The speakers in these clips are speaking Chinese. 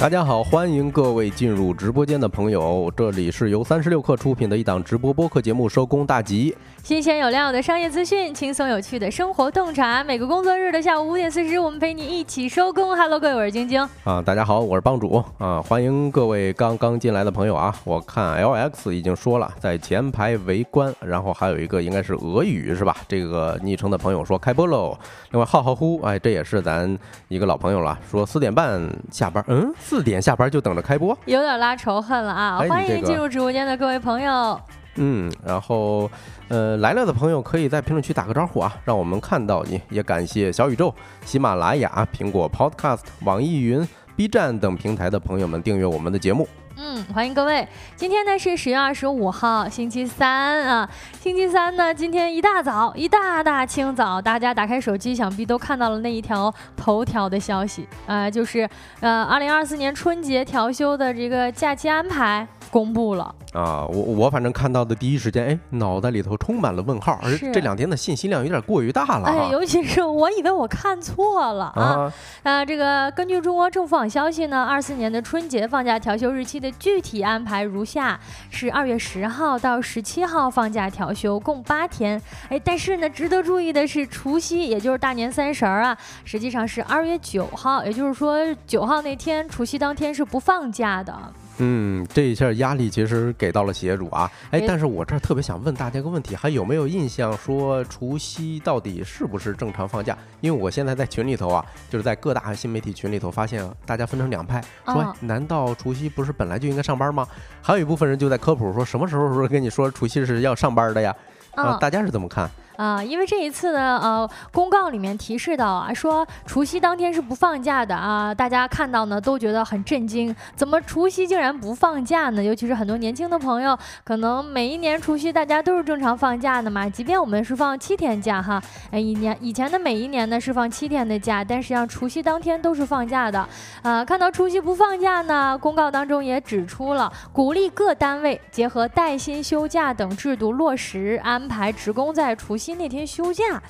大家好，欢迎各位进入直播间的朋友，这里是由三十六氪出品的一档直播播客节目《收工大吉》，新鲜有料的商业资讯，轻松有趣的生活洞察，每个工作日的下午五点四十，我们陪你一起收工。Hello，各位，我是晶晶啊，大家好，我是帮主啊，欢迎各位刚刚进来的朋友啊，我看 LX 已经说了在前排围观，然后还有一个应该是俄语是吧？这个昵称的朋友说开播喽，另外浩浩乎，哎，这也是咱一个老朋友了，说四点半下班，嗯。四点下班就等着开播，有点拉仇恨了啊！欢迎进入直播间的各位朋友。嗯，然后呃来了的朋友可以在评论区打个招呼啊，让我们看到你。也感谢小宇宙、喜马拉雅、苹果 Podcast、网易云、B 站等平台的朋友们订阅我们的节目。嗯，欢迎各位。今天呢是十月二十五号，星期三啊。星期三呢，今天一大早，一大大清早，大家打开手机，想必都看到了那一条头条的消息啊，就是呃，二零二四年春节调休的这个假期安排。公布了啊！我我反正看到的第一时间，哎，脑袋里头充满了问号，而这两天的信息量有点过于大了。哎，尤其是我以为我看错了啊！啊，这个根据中国政府网消息呢，二四年的春节放假调休日期的具体安排如下：是二月十号到十七号放假调休，共八天。哎，但是呢，值得注意的是，除夕也就是大年三十儿啊，实际上是二月九号，也就是说九号那天，除夕当天是不放假的。嗯，这一下压力其实给到了企业主啊，哎，但是我这儿特别想问大家个问题，还有没有印象说除夕到底是不是正常放假？因为我现在在群里头啊，就是在各大新媒体群里头发现大家分成两派，说难道除夕不是本来就应该上班吗？还有一部分人就在科普说什么时候说跟你说除夕是要上班的呀？啊，大家是怎么看？啊，因为这一次呢，呃，公告里面提示到啊，说除夕当天是不放假的啊，大家看到呢都觉得很震惊，怎么除夕竟然不放假呢？尤其是很多年轻的朋友，可能每一年除夕大家都是正常放假的嘛，即便我们是放七天假哈，哎，一年以前的每一年呢是放七天的假，但实际上除夕当天都是放假的，啊，看到除夕不放假呢，公告当中也指出了，鼓励各单位结合带薪休假等制度落实安排职工在除夕。那天休假，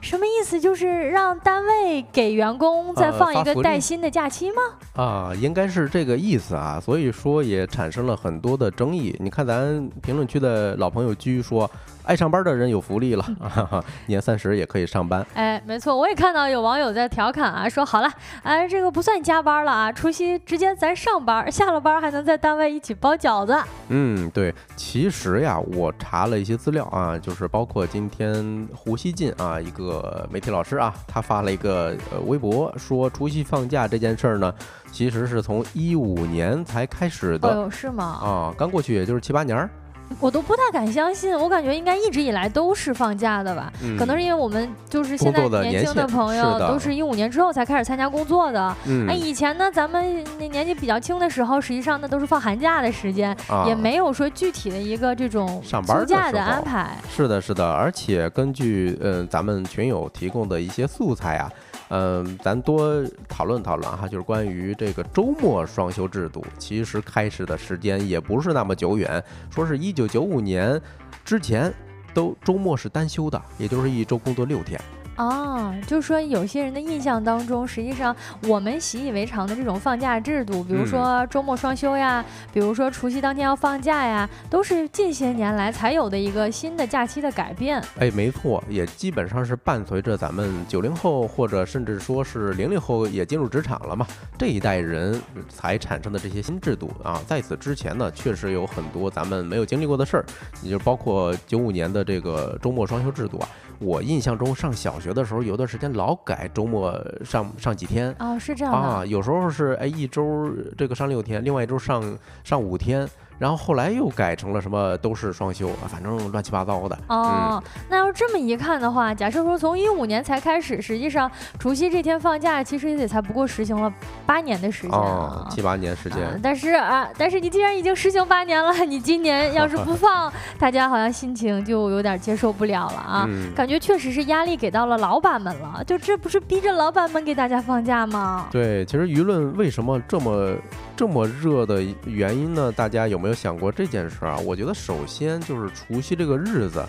什么意思？就是让单位给员工再放一个带薪的假期吗？啊，应该是这个意思啊。所以说也产生了很多的争议。你看咱评论区的老朋友居说。爱上班的人有福利了，年三十也可以上班。哎，没错，我也看到有网友在调侃啊，说好了，哎，这个不算加班了啊，除夕直接咱上班，下了班还能在单位一起包饺子。嗯，对，其实呀，我查了一些资料啊，就是包括今天胡锡进啊，一个媒体老师啊，他发了一个呃微博，说除夕放假这件事儿呢，其实是从一五年才开始的。哦，是吗？啊，刚过去也就是七八年儿。我都不太敢相信，我感觉应该一直以来都是放假的吧？可能是因为我们就是现在年轻的朋友都是一五年之后才开始参加工作的。哎，以前呢，咱们那年纪比较轻的时候，实际上那都是放寒假的时间，也没有说具体的一个这种上班假的安排。是的，是的，而且根据嗯咱们群友提供的一些素材啊。嗯，咱多讨论讨论哈，就是关于这个周末双休制度，其实开始的时间也不是那么久远，说是一九九五年之前都周末是单休的，也就是一周工作六天。哦，就是说有些人的印象当中，实际上我们习以为常的这种放假制度，比如说周末双休呀，比如说除夕当天要放假呀，都是近些年来才有的一个新的假期的改变。哎，没错，也基本上是伴随着咱们九零后或者甚至说是零零后也进入职场了嘛，这一代人才产生的这些新制度啊。在此之前呢，确实有很多咱们没有经历过的事儿，也就包括九五年的这个周末双休制度啊。我印象中上小学的时候，有段时间老改周末上上几天哦，是这样啊，有时候是哎一周这个上六天，另外一周上上五天。然后后来又改成了什么都是双休，反正乱七八糟的。哦，那要这么一看的话，假设说从一五年才开始，实际上除夕这天放假，其实也才不过实行了八年的时间啊，七八年时间。但是啊，但是你既然已经实行八年了，你今年要是不 放，大家好像心情就有点接受不了了啊，感觉确实是压力给到了老板们了，就这不是逼着老板们给大家放假吗？对，其实舆论为什么这么这么热的原因呢？大家有？没有想过这件事啊？我觉得首先就是除夕这个日子，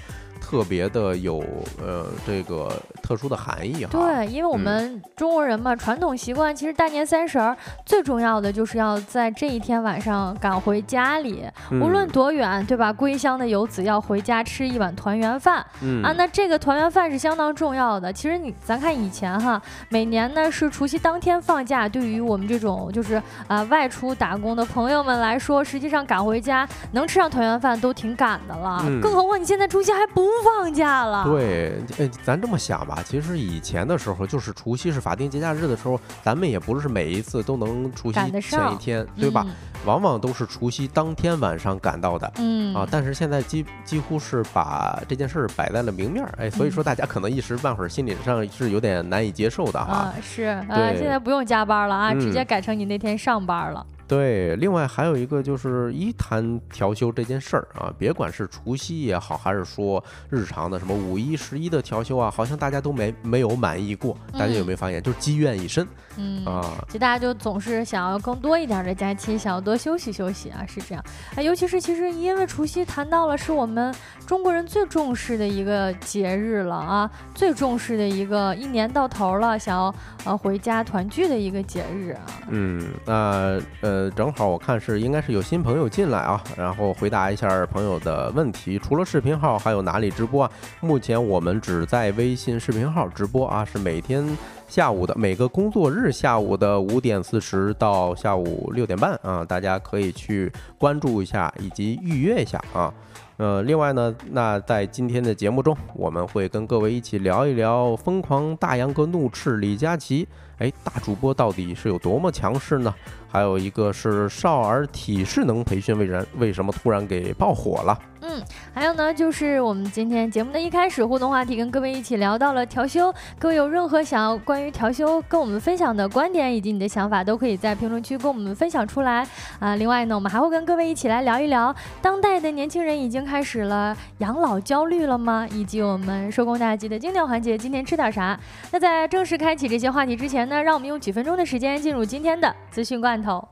特别的有呃这个特殊的含义哈。对，因为我们中国人嘛，传统习惯其实大年三十儿最重要的就是要在这一天晚上赶回家里，无论多远，对吧？归乡的游子要回家吃一碗团圆饭啊。那这个团圆饭是相当重要的。其实你咱看以前哈，每年呢是除夕当天放假，对于我们这种就是啊外出打工的朋友们来说，实际上赶回家能吃上团圆饭都挺赶的了。更何况你现在除夕还不放假了。对，哎，咱这么想吧，其实以前的时候，就是除夕是法定节假日的时候，咱们也不是每一次都能除夕前一天，对吧？往往都是除夕当天晚上赶到的。嗯啊，但是现在几几乎是把这件事儿摆在了明面儿，哎，所以说大家可能一时半会儿心理上是有点难以接受的哈。是啊，现在不用加班了啊，直接改成你那天上班了。对，另外还有一个就是一谈调休这件事儿啊，别管是除夕也好，还是说日常的什么五一、十一的调休啊，好像大家都没没有满意过。大家有没有发现，就是积怨已深，嗯啊，其实大家就总是想要更多一点的假期，想要多休息休息啊，是这样。啊，尤其是其实因为除夕谈到了是我们中国人最重视的一个节日了啊，最重视的一个一年到头了，想要呃回家团聚的一个节日啊。嗯，那呃。呃，正好我看是应该是有新朋友进来啊，然后回答一下朋友的问题。除了视频号，还有哪里直播啊？目前我们只在微信视频号直播啊，是每天下午的每个工作日下午的五点四十到下午六点半啊，大家可以去关注一下以及预约一下啊。呃，另外呢，那在今天的节目中，我们会跟各位一起聊一聊疯狂大杨哥怒斥李佳琦。哎，大主播到底是有多么强势呢？还有一个是少儿体适能培训，为然为什么突然给爆火了？嗯，还有呢，就是我们今天节目的一开始互动话题，跟各位一起聊到了调休。各位有任何想要关于调休跟我们分享的观点以及你的想法，都可以在评论区跟我们分享出来啊。另外呢，我们还会跟各位一起来聊一聊，当代的年轻人已经开始了养老焦虑了吗？以及我们收工大吉的经典环节，今天吃点啥？那在正式开启这些话题之前呢，让我们用几分钟的时间进入今天的资讯罐头。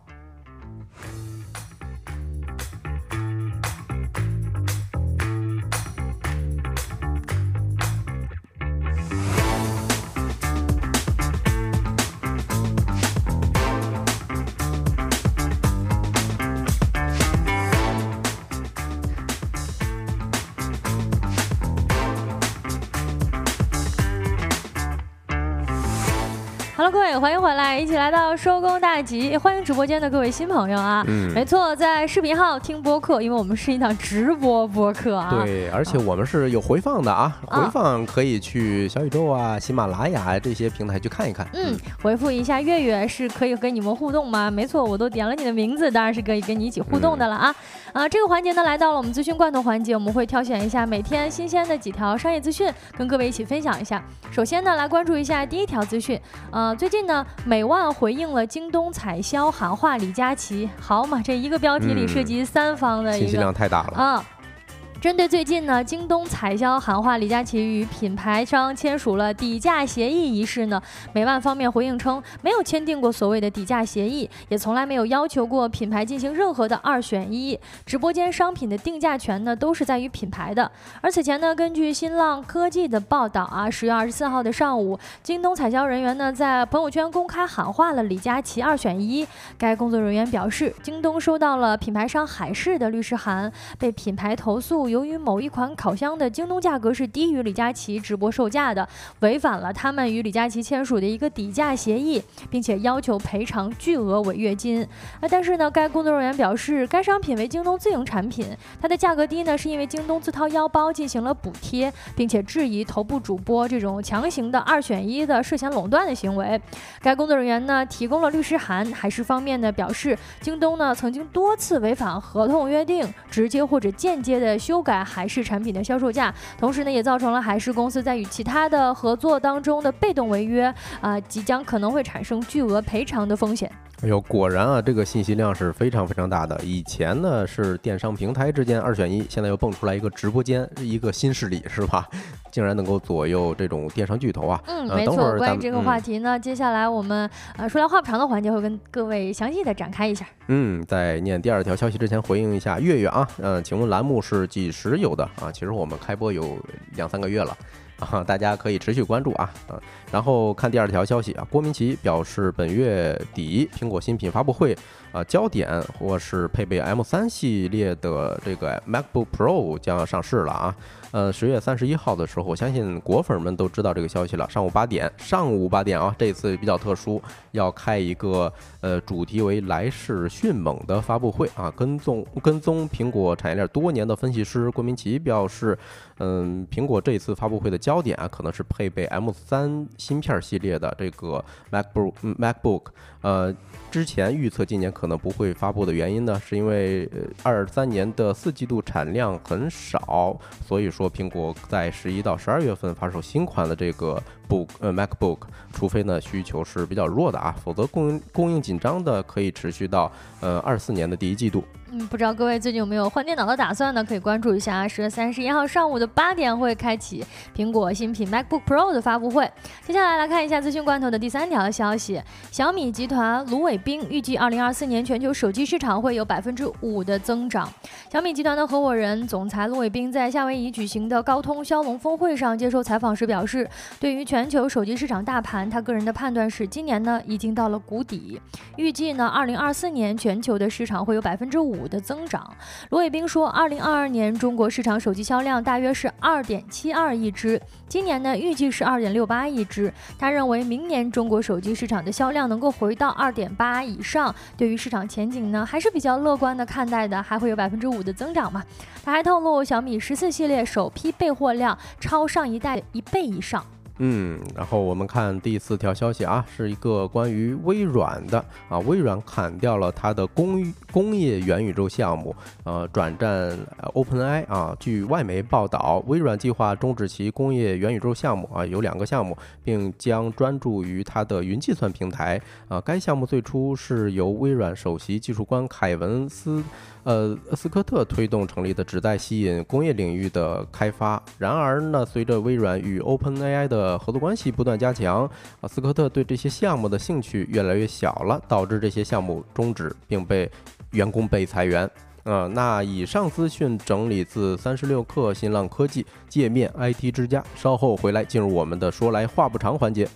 欢迎回来，一起来到收工大吉，欢迎直播间的各位新朋友啊！嗯，没错，在视频号听播客，因为我们是一档直播播客啊。对，而且我们是有回放的啊，回放可以去小宇宙啊、喜马拉雅这些平台去看一看。嗯，回复一下月月是可以跟你们互动吗？没错，我都点了你的名字，当然是可以跟你一起互动的了啊！啊，这个环节呢，来到了我们资讯罐头环节，我们会挑选一下每天新鲜的几条商业资讯，跟各位一起分享一下。首先呢，来关注一下第一条资讯，呃。最近呢，美万回应了京东采销喊话李佳琦，好嘛，这一个标题里涉及三方的信息量太大了啊。针对最近呢，京东采销喊话李佳琦与品牌商签署了底价协议一事呢，美万方面回应称，没有签订过所谓的底价协议，也从来没有要求过品牌进行任何的二选一，直播间商品的定价权呢都是在于品牌的。而此前呢，根据新浪科技的报道啊，十月二十四号的上午，京东采销人员呢在朋友圈公开喊话了李佳琦二选一。该工作人员表示，京东收到了品牌商海事的律师函，被品牌投诉。由于某一款烤箱的京东价格是低于李佳琦直播售价的，违反了他们与李佳琦签署的一个底价协议，并且要求赔偿巨额违约金。啊，但是呢，该工作人员表示，该商品为京东自营产品，它的价格低呢，是因为京东自掏腰包进行了补贴，并且质疑头部主播这种强行的二选一的涉嫌垄断的行为。该工作人员呢，提供了律师函，还是方面呢表示，京东呢曾经多次违反合同约定，直接或者间接的修。改海事产品的销售价，同时呢，也造成了海事公司在与其他的合作当中的被动违约啊，即将可能会产生巨额赔偿的风险。哎呦，果然啊，这个信息量是非常非常大的。以前呢是电商平台之间二选一，现在又蹦出来一个直播间，一个新势力是吧？竟然能够左右这种电商巨头啊！嗯，没错。关于这个话题呢，接下来我们呃说来话不长的环节会跟各位详细的展开一下。嗯，在念第二条消息之前，回应一下月月啊，嗯，请问栏目是几时有的啊？其实我们开播有两三个月了。啊，大家可以持续关注啊。嗯，然后看第二条消息啊，郭明奇表示本月底苹果新品发布会啊，焦点或是配备 M3 系列的这个 MacBook Pro 将要上市了啊。呃，十月三十一号的时候，我相信果粉们都知道这个消息了。上午八点，上午八点啊，这次比较特殊，要开一个呃主题为“来势迅猛”的发布会啊。跟踪跟踪苹果产业链多年的分析师郭明奇表示，嗯，苹果这次发布会的焦点啊，可能是配备 M 三芯片系列的这个 MacBook MacBook。呃，之前预测今年可能不会发布的原因呢，是因为二三年的四季度产量很少，所以说。苹果在十一到十二月份发售新款的这个 Book 呃 MacBook，除非呢需求是比较弱的啊，否则供应供应紧张的可以持续到呃二四年的第一季度。嗯，不知道各位最近有没有换电脑的打算呢？可以关注一下，啊，十月三十一号上午的八点会开启苹果新品 MacBook Pro 的发布会。接下来来看一下资讯罐头的第三条消息：小米集团卢伟冰预计，二零二四年全球手机市场会有百分之五的增长。小米集团的合伙人、总裁卢伟冰在夏威夷举行的高通骁龙峰会上接受采访时表示，对于全球手机市场大盘，他个人的判断是，今年呢已经到了谷底，预计呢二零二四年全球的市场会有百分之五。的增长，罗伟冰说，二零二二年中国市场手机销量大约是二点七二亿只，今年呢预计是二点六八亿只。他认为明年中国手机市场的销量能够回到二点八以上，对于市场前景呢还是比较乐观的看待的，还会有百分之五的增长嘛。他还透露，小米十四系列首批备货量超上一代一倍以上。嗯，然后我们看第四条消息啊，是一个关于微软的啊，微软砍掉了它的工工业元宇宙项目，呃，转战 OpenAI 啊。据外媒报道，微软计划终止其工业元宇宙项目啊，有两个项目，并将专注于它的云计算平台啊。该项目最初是由微软首席技术官凯文斯。呃，斯科特推动成立的，旨在吸引工业领域的开发。然而呢，随着微软与 OpenAI 的合作关系不断加强，啊，斯科特对这些项目的兴趣越来越小了，导致这些项目终止，并被员工被裁员。啊，那以上资讯整理自三十六氪、新浪科技、界面 IT 之家。稍后回来进入我们的说来话不长环节。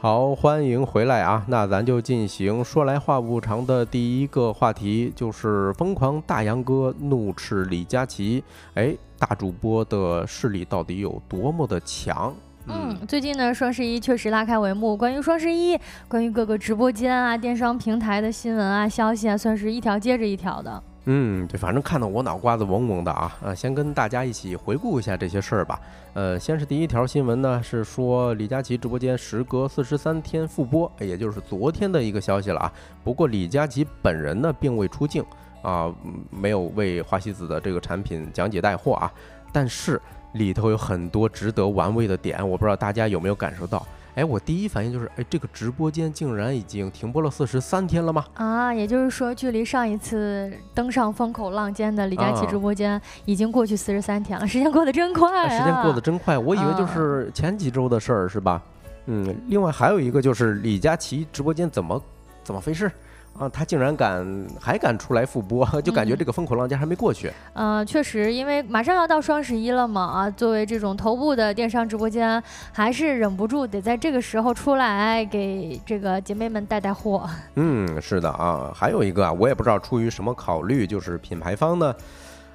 好，欢迎回来啊！那咱就进行说来话不长的第一个话题，就是疯狂大杨哥怒斥李佳琦。哎，大主播的势力到底有多么的强？嗯，最近呢，双十一确实拉开帷幕。关于双十一，关于各个直播间啊、电商平台的新闻啊、消息啊，算是一条接着一条的。嗯，对，反正看得我脑瓜子嗡嗡的啊！呃，先跟大家一起回顾一下这些事儿吧。呃，先是第一条新闻呢，是说李佳琦直播间时隔四十三天复播，也就是昨天的一个消息了啊。不过李佳琦本人呢，并未出镜啊，没有为花西子的这个产品讲解带货啊。但是里头有很多值得玩味的点，我不知道大家有没有感受到。哎，我第一反应就是，哎，这个直播间竟然已经停播了四十三天了吗？啊，也就是说，距离上一次登上风口浪尖的李佳琦直播间已经过去四十三天了，时间过得真快啊，时间过得真快，我以为就是前几周的事儿，是吧？嗯，另外还有一个就是李佳琦直播间怎么怎么回事？啊，他竟然敢还敢出来复播，就感觉这个风口浪尖还没过去。嗯，确实，因为马上要到双十一了嘛，啊，作为这种头部的电商直播间，还是忍不住得在这个时候出来给这个姐妹们带带货。嗯，是的啊，还有一个啊，我也不知道出于什么考虑，就是品牌方呢，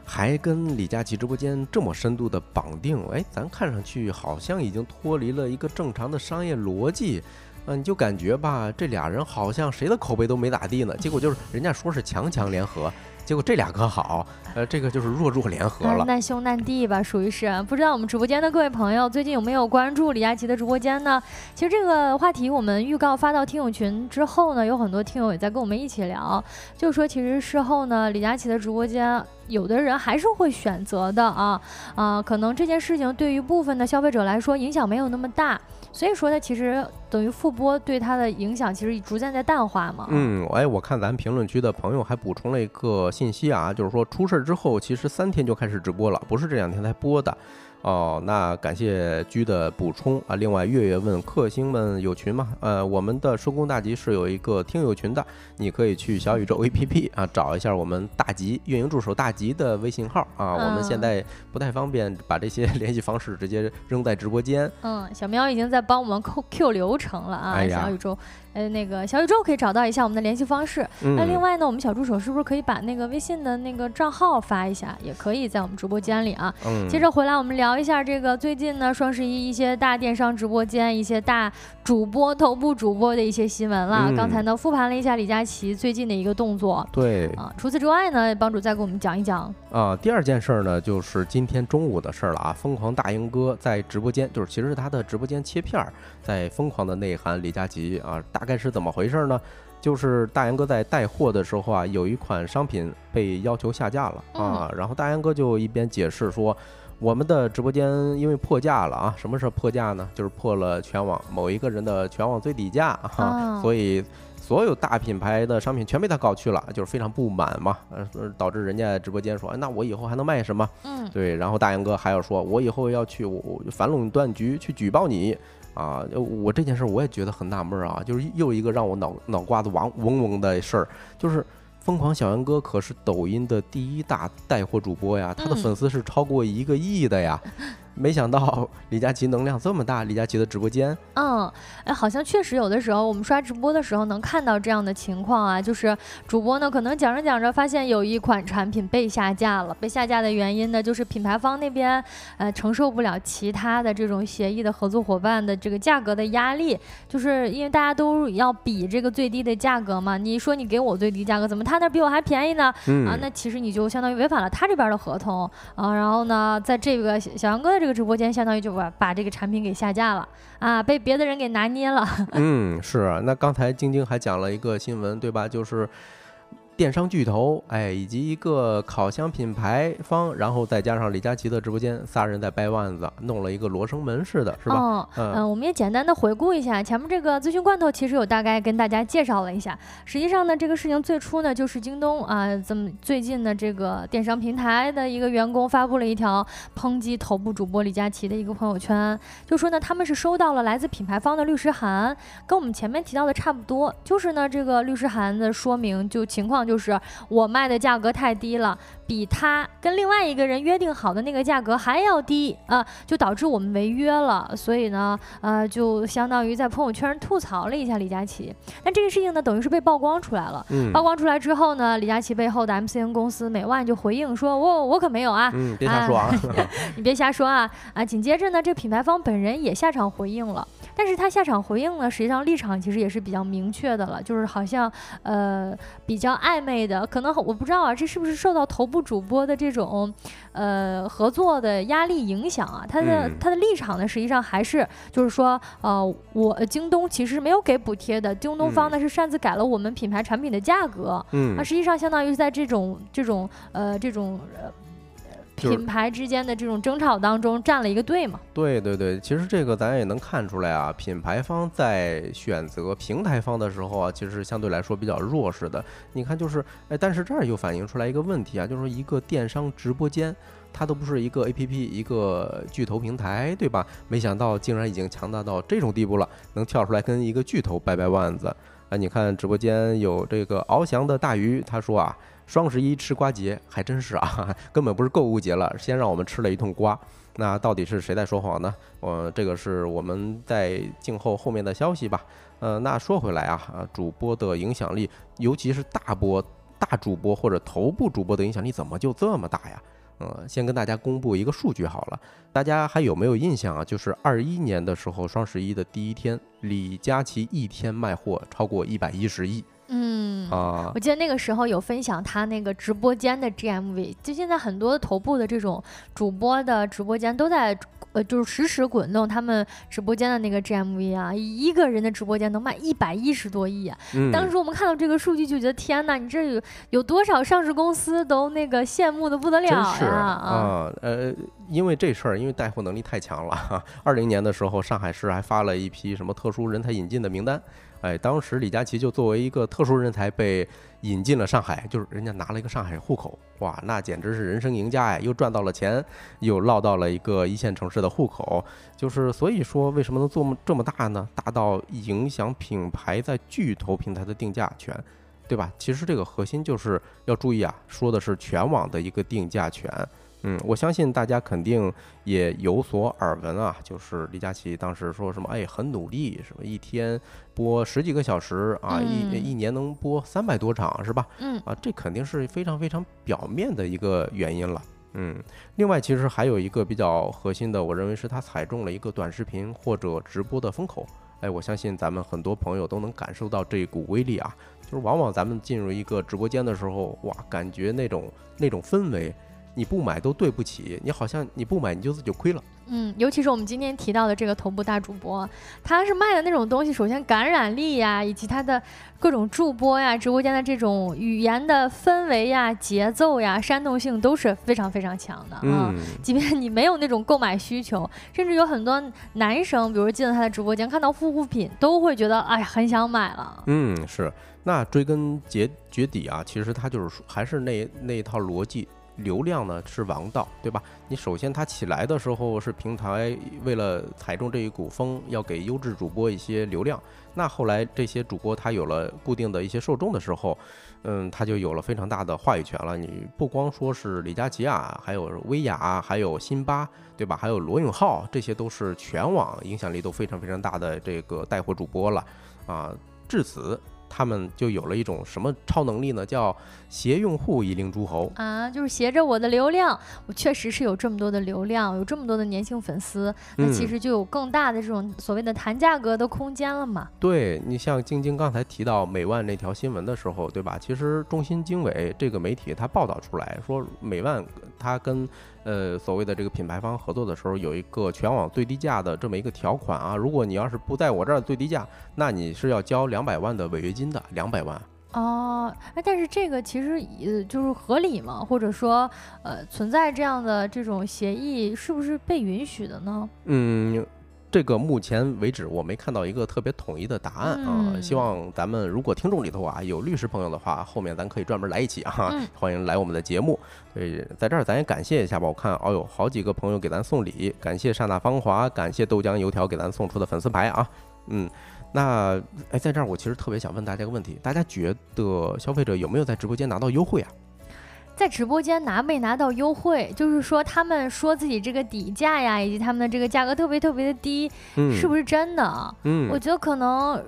还跟李佳琦直播间这么深度的绑定，哎，咱看上去好像已经脱离了一个正常的商业逻辑。嗯，你就感觉吧，这俩人好像谁的口碑都没咋地呢。结果就是人家说是强强联合，结果这俩可好，呃，这个就是弱弱联合了，难兄难弟吧，属于是。不知道我们直播间的各位朋友最近有没有关注李佳琦的直播间呢？其实这个话题我们预告发到听友群之后呢，有很多听友也在跟我们一起聊，就说其实事后呢，李佳琦的直播间有的人还是会选择的啊啊，可能这件事情对于部分的消费者来说影响没有那么大。所以说，它其实等于复播对它的影响其实逐渐在淡化嘛。嗯，哎，我看咱评论区的朋友还补充了一个信息啊，就是说出事之后其实三天就开始直播了，不是这两天才播的。哦，那感谢居的补充啊。另外，月月问克星们有群吗？呃，我们的收工大吉是有一个听友群的，你可以去小宇宙 APP 啊找一下我们大吉运营助手大吉的微信号啊。我们现在不太方便把这些 联系方式直接扔在直播间。嗯，小喵已经在帮我们 Q Q 流程了啊，小宇宙。呃，那个小宇宙可以找到一下我们的联系方式。那另外呢，我们小助手是不是可以把那个微信的那个账号发一下？也可以在我们直播间里啊。嗯。接着回来，我们聊一下这个最近呢，双十一一些大电商直播间、一些大主播、头部主播的一些新闻了。刚才呢，复盘了一下李佳琦最近的一个动作。对。啊，除此之外呢，帮主再给我们讲一讲。啊，第二件事儿呢，就是今天中午的事儿了啊。疯狂大英哥在直播间，就是其实是他的直播间切片儿，在疯狂的内涵李佳琦啊，大概是怎么回事？呢，就是大杨哥在带货的时候啊，有一款商品被要求下架了啊，然后大杨哥就一边解释说，我们的直播间因为破价了啊，什么是破价呢？就是破了全网某一个人的全网最低价哈，所以所有大品牌的商品全被他搞去了，就是非常不满嘛，呃，导致人家直播间说，那我以后还能卖什么？嗯，对，然后大杨哥还要说，我以后要去我反垄断局去举报你。啊，我这件事我也觉得很纳闷啊，就是又一个让我脑脑瓜子嗡嗡嗡的事儿，就是疯狂小杨哥可是抖音的第一大带货主播呀，他的粉丝是超过一个亿的呀。没想到李佳琦能量这么大，李佳琦的直播间，嗯，哎，好像确实有的时候我们刷直播的时候能看到这样的情况啊，就是主播呢可能讲着讲着发现有一款产品被下架了，被下架的原因呢就是品牌方那边呃承受不了其他的这种协议的合作伙伴的这个价格的压力，就是因为大家都要比这个最低的价格嘛，你说你给我最低价格，怎么他那比我还便宜呢？啊，那其实你就相当于违反了他这边的合同啊，然后呢，在这个小杨哥的。这个直播间相当于就把把这个产品给下架了啊，被别的人给拿捏了。嗯，是啊。那刚才晶晶还讲了一个新闻，对吧？就是。电商巨头，哎，以及一个烤箱品牌方，然后再加上李佳琦的直播间，仨人在掰腕子，弄了一个罗生门似的，是吧？嗯嗯，我们也简单的回顾一下前面这个资讯罐头，其实有大概跟大家介绍了一下。实际上呢，这个事情最初呢，就是京东啊，怎么最近呢，这个电商平台的一个员工发布了一条抨击头部主播李佳琦的一个朋友圈，就说呢，他们是收到了来自品牌方的律师函，跟我们前面提到的差不多，就是呢，这个律师函的说明就情况。就是我卖的价格太低了，比他跟另外一个人约定好的那个价格还要低啊，就导致我们违约了。所以呢，呃，就相当于在朋友圈吐槽了一下李佳琦。那这个事情呢，等于是被曝光出来了。曝光出来之后呢，李佳琦背后的 MCN 公司美万就回应说：“我我可没有啊，别瞎说啊，你别瞎说啊啊！”紧接着呢，这品牌方本人也下场回应了。但是他下场回应呢，实际上立场其实也是比较明确的了，就是好像呃比较暧昧的，可能我不知道啊，这是不是受到头部主播的这种呃合作的压力影响啊？他的他的立场呢，实际上还是就是说呃我京东其实没有给补贴的，京东方呢是擅自改了我们品牌产品的价格，嗯，那实际上相当于在这种这种呃这种。品牌之间的这种争吵当中站了一个队嘛？对对对，其实这个咱也能看出来啊，品牌方在选择平台方的时候啊，其实相对来说比较弱势的。你看，就是哎，但是这儿又反映出来一个问题啊，就是一个电商直播间，它都不是一个 A P P，一个巨头平台，对吧？没想到竟然已经强大到这种地步了，能跳出来跟一个巨头掰掰腕子。啊，你看直播间有这个翱翔的大鱼，他说啊。双十一吃瓜节还真是啊，根本不是购物节了，先让我们吃了一通瓜。那到底是谁在说谎呢？呃，这个是我们在静候后面的消息吧。呃，那说回来，啊，主播的影响力，尤其是大播、大主播或者头部主播的影响力，怎么就这么大呀？呃，先跟大家公布一个数据好了，大家还有没有印象啊？就是二一年的时候，双十一的第一天，李佳琦一天卖货超过一百一十亿。嗯啊，我记得那个时候有分享他那个直播间的 GMV，就现在很多头部的这种主播的直播间都在呃，就是实时滚动他们直播间的那个 GMV 啊，一个人的直播间能卖一百一十多亿啊！当时我们看到这个数据就觉得天哪，你这有有多少上市公司都那个羡慕的不得了呀！啊，呃，因为这事儿，因为带货能力太强了。二零年的时候，上海市还发了一批什么特殊人才引进的名单。哎，当时李佳琦就作为一个特殊人才被引进了上海，就是人家拿了一个上海户口，哇，那简直是人生赢家呀！又赚到了钱，又落到了一个一线城市的户口，就是所以说为什么能做这么大呢？大到影响品牌在巨头平台的定价权。对吧？其实这个核心就是要注意啊，说的是全网的一个定价权。嗯，我相信大家肯定也有所耳闻啊，就是李佳琦当时说什么，哎，很努力，什么一天播十几个小时啊，一一年能播三百多场，是吧？嗯，啊，这肯定是非常非常表面的一个原因了。嗯，另外其实还有一个比较核心的，我认为是他踩中了一个短视频或者直播的风口。哎，我相信咱们很多朋友都能感受到这一股威力啊。就是往往咱们进入一个直播间的时候，哇，感觉那种那种氛围，你不买都对不起，你好像你不买你就自己亏了。嗯，尤其是我们今天提到的这个头部大主播，他是卖的那种东西，首先感染力呀，以及他的各种助播呀、直播间的这种语言的氛围呀、节奏呀、煽动性都是非常非常强的啊。即便你没有那种购买需求，甚至有很多男生，比如进了他的直播间，看到护肤品都会觉得哎呀很想买了。嗯，是。那追根结结底啊，其实他就是还是那那一套逻辑。流量呢是王道，对吧？你首先它起来的时候是平台为了踩中这一股风，要给优质主播一些流量。那后来这些主播他有了固定的一些受众的时候，嗯，他就有了非常大的话语权了。你不光说是李佳琦啊，还有薇娅，还有辛巴，对吧？还有罗永浩，这些都是全网影响力都非常非常大的这个带货主播了啊。至此。他们就有了一种什么超能力呢？叫携用户以令诸侯啊，就是携着我的流量，我确实是有这么多的流量，有这么多的年轻粉丝，那其实就有更大的这种所谓的谈价格的空间了嘛。对你像晶晶刚才提到美万那条新闻的时候，对吧？其实中新经纬这个媒体它报道出来说，美万它跟。呃，所谓的这个品牌方合作的时候，有一个全网最低价的这么一个条款啊。如果你要是不在我这儿最低价，那你是要交两百万的违约金的，两百万。哦，哎，但是这个其实呃就是合理嘛？或者说，呃，存在这样的这种协议，是不是被允许的呢？嗯。这个目前为止我没看到一个特别统一的答案啊，希望咱们如果听众里头啊有律师朋友的话，后面咱可以专门来一起啊，欢迎来我们的节目。所以在这儿咱也感谢一下吧，我看哦有好几个朋友给咱送礼，感谢刹那芳华，感谢豆浆油条给咱送出的粉丝牌啊，嗯，那哎在这儿我其实特别想问大家一个问题，大家觉得消费者有没有在直播间拿到优惠啊？在直播间拿没拿到优惠？就是说他们说自己这个底价呀，以及他们的这个价格特别特别的低，是不是真的？嗯，我觉得可能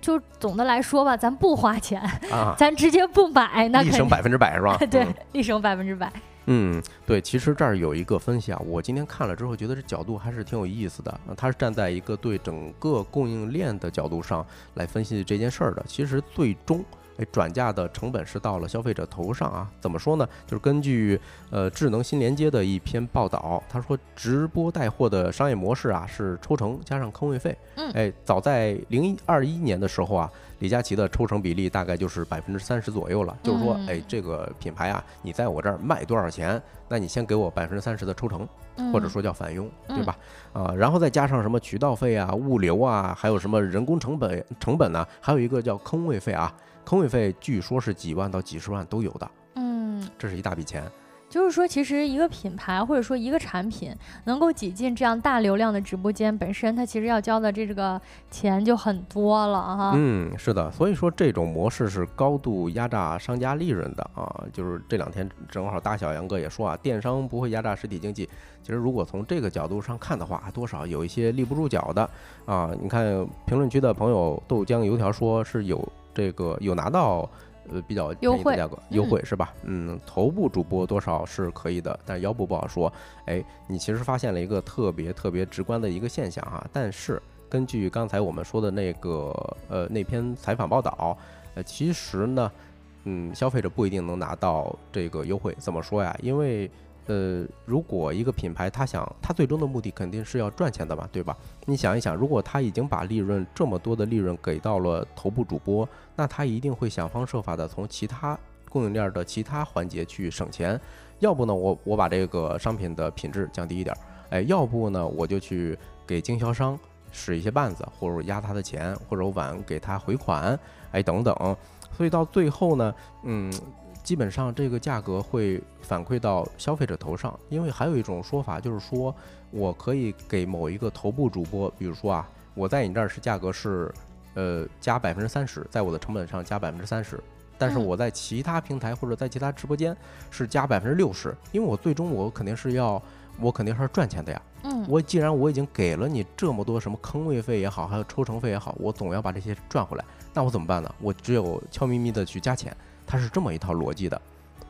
就总的来说吧，咱不花钱，咱直接不买，那立省百分之百是吧？对，立省百分之百。嗯，对，其实这儿有一个分析啊，我今天看了之后觉得这角度还是挺有意思的。他是站在一个对整个供应链的角度上来分析这件事儿的。其实最终。哎，转嫁的成本是到了消费者头上啊？怎么说呢？就是根据呃智能新连接的一篇报道，他说直播带货的商业模式啊是抽成加上坑位费。嗯，哎，早在零二一年的时候啊，李佳琦的抽成比例大概就是百分之三十左右了。就是说，哎，这个品牌啊，你在我这儿卖多少钱，那你先给我百分之三十的抽成，或者说叫返佣，对吧？啊，然后再加上什么渠道费啊、物流啊，还有什么人工成本成本呢？还有一个叫坑位费啊。坑位费据说是几万到几十万都有的，嗯，这是一大笔钱。就是说，其实一个品牌或者说一个产品能够挤进这样大流量的直播间，本身它其实要交的这个钱就很多了哈。嗯，是的，所以说这种模式是高度压榨商家利润的啊。就是这两天正好大小杨哥也说啊，电商不会压榨实体经济。其实如果从这个角度上看的话，多少有一些立不住脚的啊。你看评论区的朋友豆浆油条说是有。这个有拿到呃比较便宜的价格优惠是吧？嗯，头部主播多少是可以的，但是腰部不好说。哎，你其实发现了一个特别特别直观的一个现象哈。但是根据刚才我们说的那个呃那篇采访报道，呃，其实呢，嗯，消费者不一定能拿到这个优惠。怎么说呀？因为呃，如果一个品牌他想，他最终的目的肯定是要赚钱的嘛，对吧？你想一想，如果他已经把利润这么多的利润给到了头部主播，那他一定会想方设法的从其他供应链的其他环节去省钱。要不呢，我我把这个商品的品质降低一点，哎，要不呢，我就去给经销商使一些绊子，或者压他的钱，或者晚给他回款，哎等等。所以到最后呢，嗯，基本上这个价格会反馈到消费者头上。因为还有一种说法就是说，我可以给某一个头部主播，比如说啊，我在你这儿是价格是，呃，加百分之三十，在我的成本上加百分之三十。但是我在其他平台或者在其他直播间是加百分之六十，因为我最终我肯定是要，我肯定是要赚钱的呀。嗯，我既然我已经给了你这么多什么坑位费也好，还有抽成费也好，我总要把这些赚回来。那我怎么办呢？我只有悄咪咪的去加钱，它是这么一套逻辑的。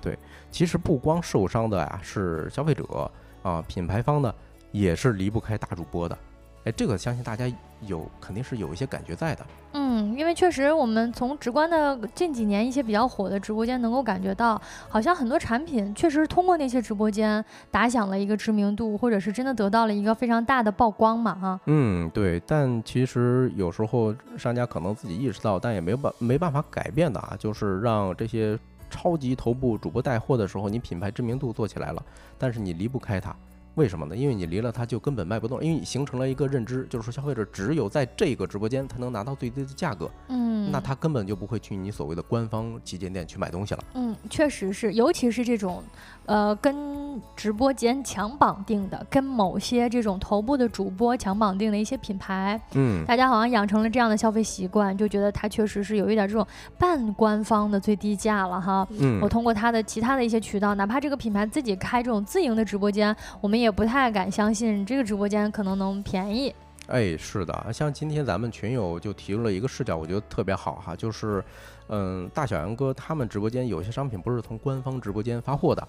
对，其实不光受伤的呀是消费者啊，品牌方呢也是离不开大主播的。哎，这个相信大家有肯定是有一些感觉在的。嗯，因为确实我们从直观的近几年一些比较火的直播间能够感觉到，好像很多产品确实通过那些直播间打响了一个知名度，或者是真的得到了一个非常大的曝光嘛，哈。嗯，对。但其实有时候商家可能自己意识到，但也没办没办法改变的啊，就是让这些超级头部主播带货的时候，你品牌知名度做起来了，但是你离不开它。为什么呢？因为你离了它就根本卖不动，因为你形成了一个认知，就是说消费者只有在这个直播间才能拿到最低的价格，嗯，那他根本就不会去你所谓的官方旗舰店去买东西了。嗯，确实是，尤其是这种，呃，跟直播间强绑定的，跟某些这种头部的主播强绑定的一些品牌，嗯，大家好像养成了这样的消费习惯，就觉得它确实是有一点这种半官方的最低价了哈。嗯，我通过它的其他的一些渠道，哪怕这个品牌自己开这种自营的直播间，我们也。不太敢相信这个直播间可能能便宜。哎，是的，像今天咱们群友就提出了一个视角，我觉得特别好哈，就是，嗯，大小杨哥他们直播间有些商品不是从官方直播间发货的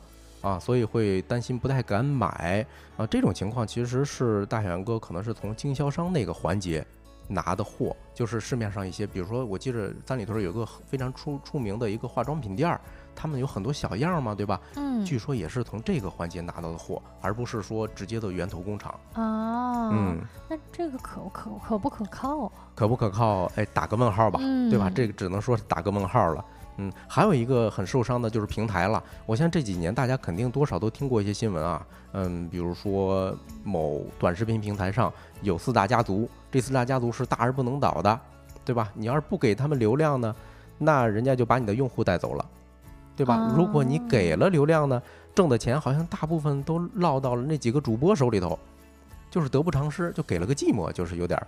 啊，所以会担心不太敢买啊。这种情况其实是大小杨哥可能是从经销商那个环节拿的货，就是市面上一些，比如说我记着三里屯有个非常出出名的一个化妆品店儿。他们有很多小样嘛，对吧？嗯，据说也是从这个环节拿到的货，而不是说直接的源头工厂啊。嗯，那这个可可可不可靠？可不可靠？哎，打个问号吧，对吧？这个只能说是打个问号了。嗯，还有一个很受伤的就是平台了。我相信这几年大家肯定多少都听过一些新闻啊。嗯，比如说某短视频平台上有四大家族，这四大家族是大而不能倒的，对吧？你要是不给他们流量呢，那人家就把你的用户带走了。对吧？如果你给了流量呢，挣的钱好像大部分都落到了那几个主播手里头，就是得不偿失，就给了个寂寞，就是有点儿，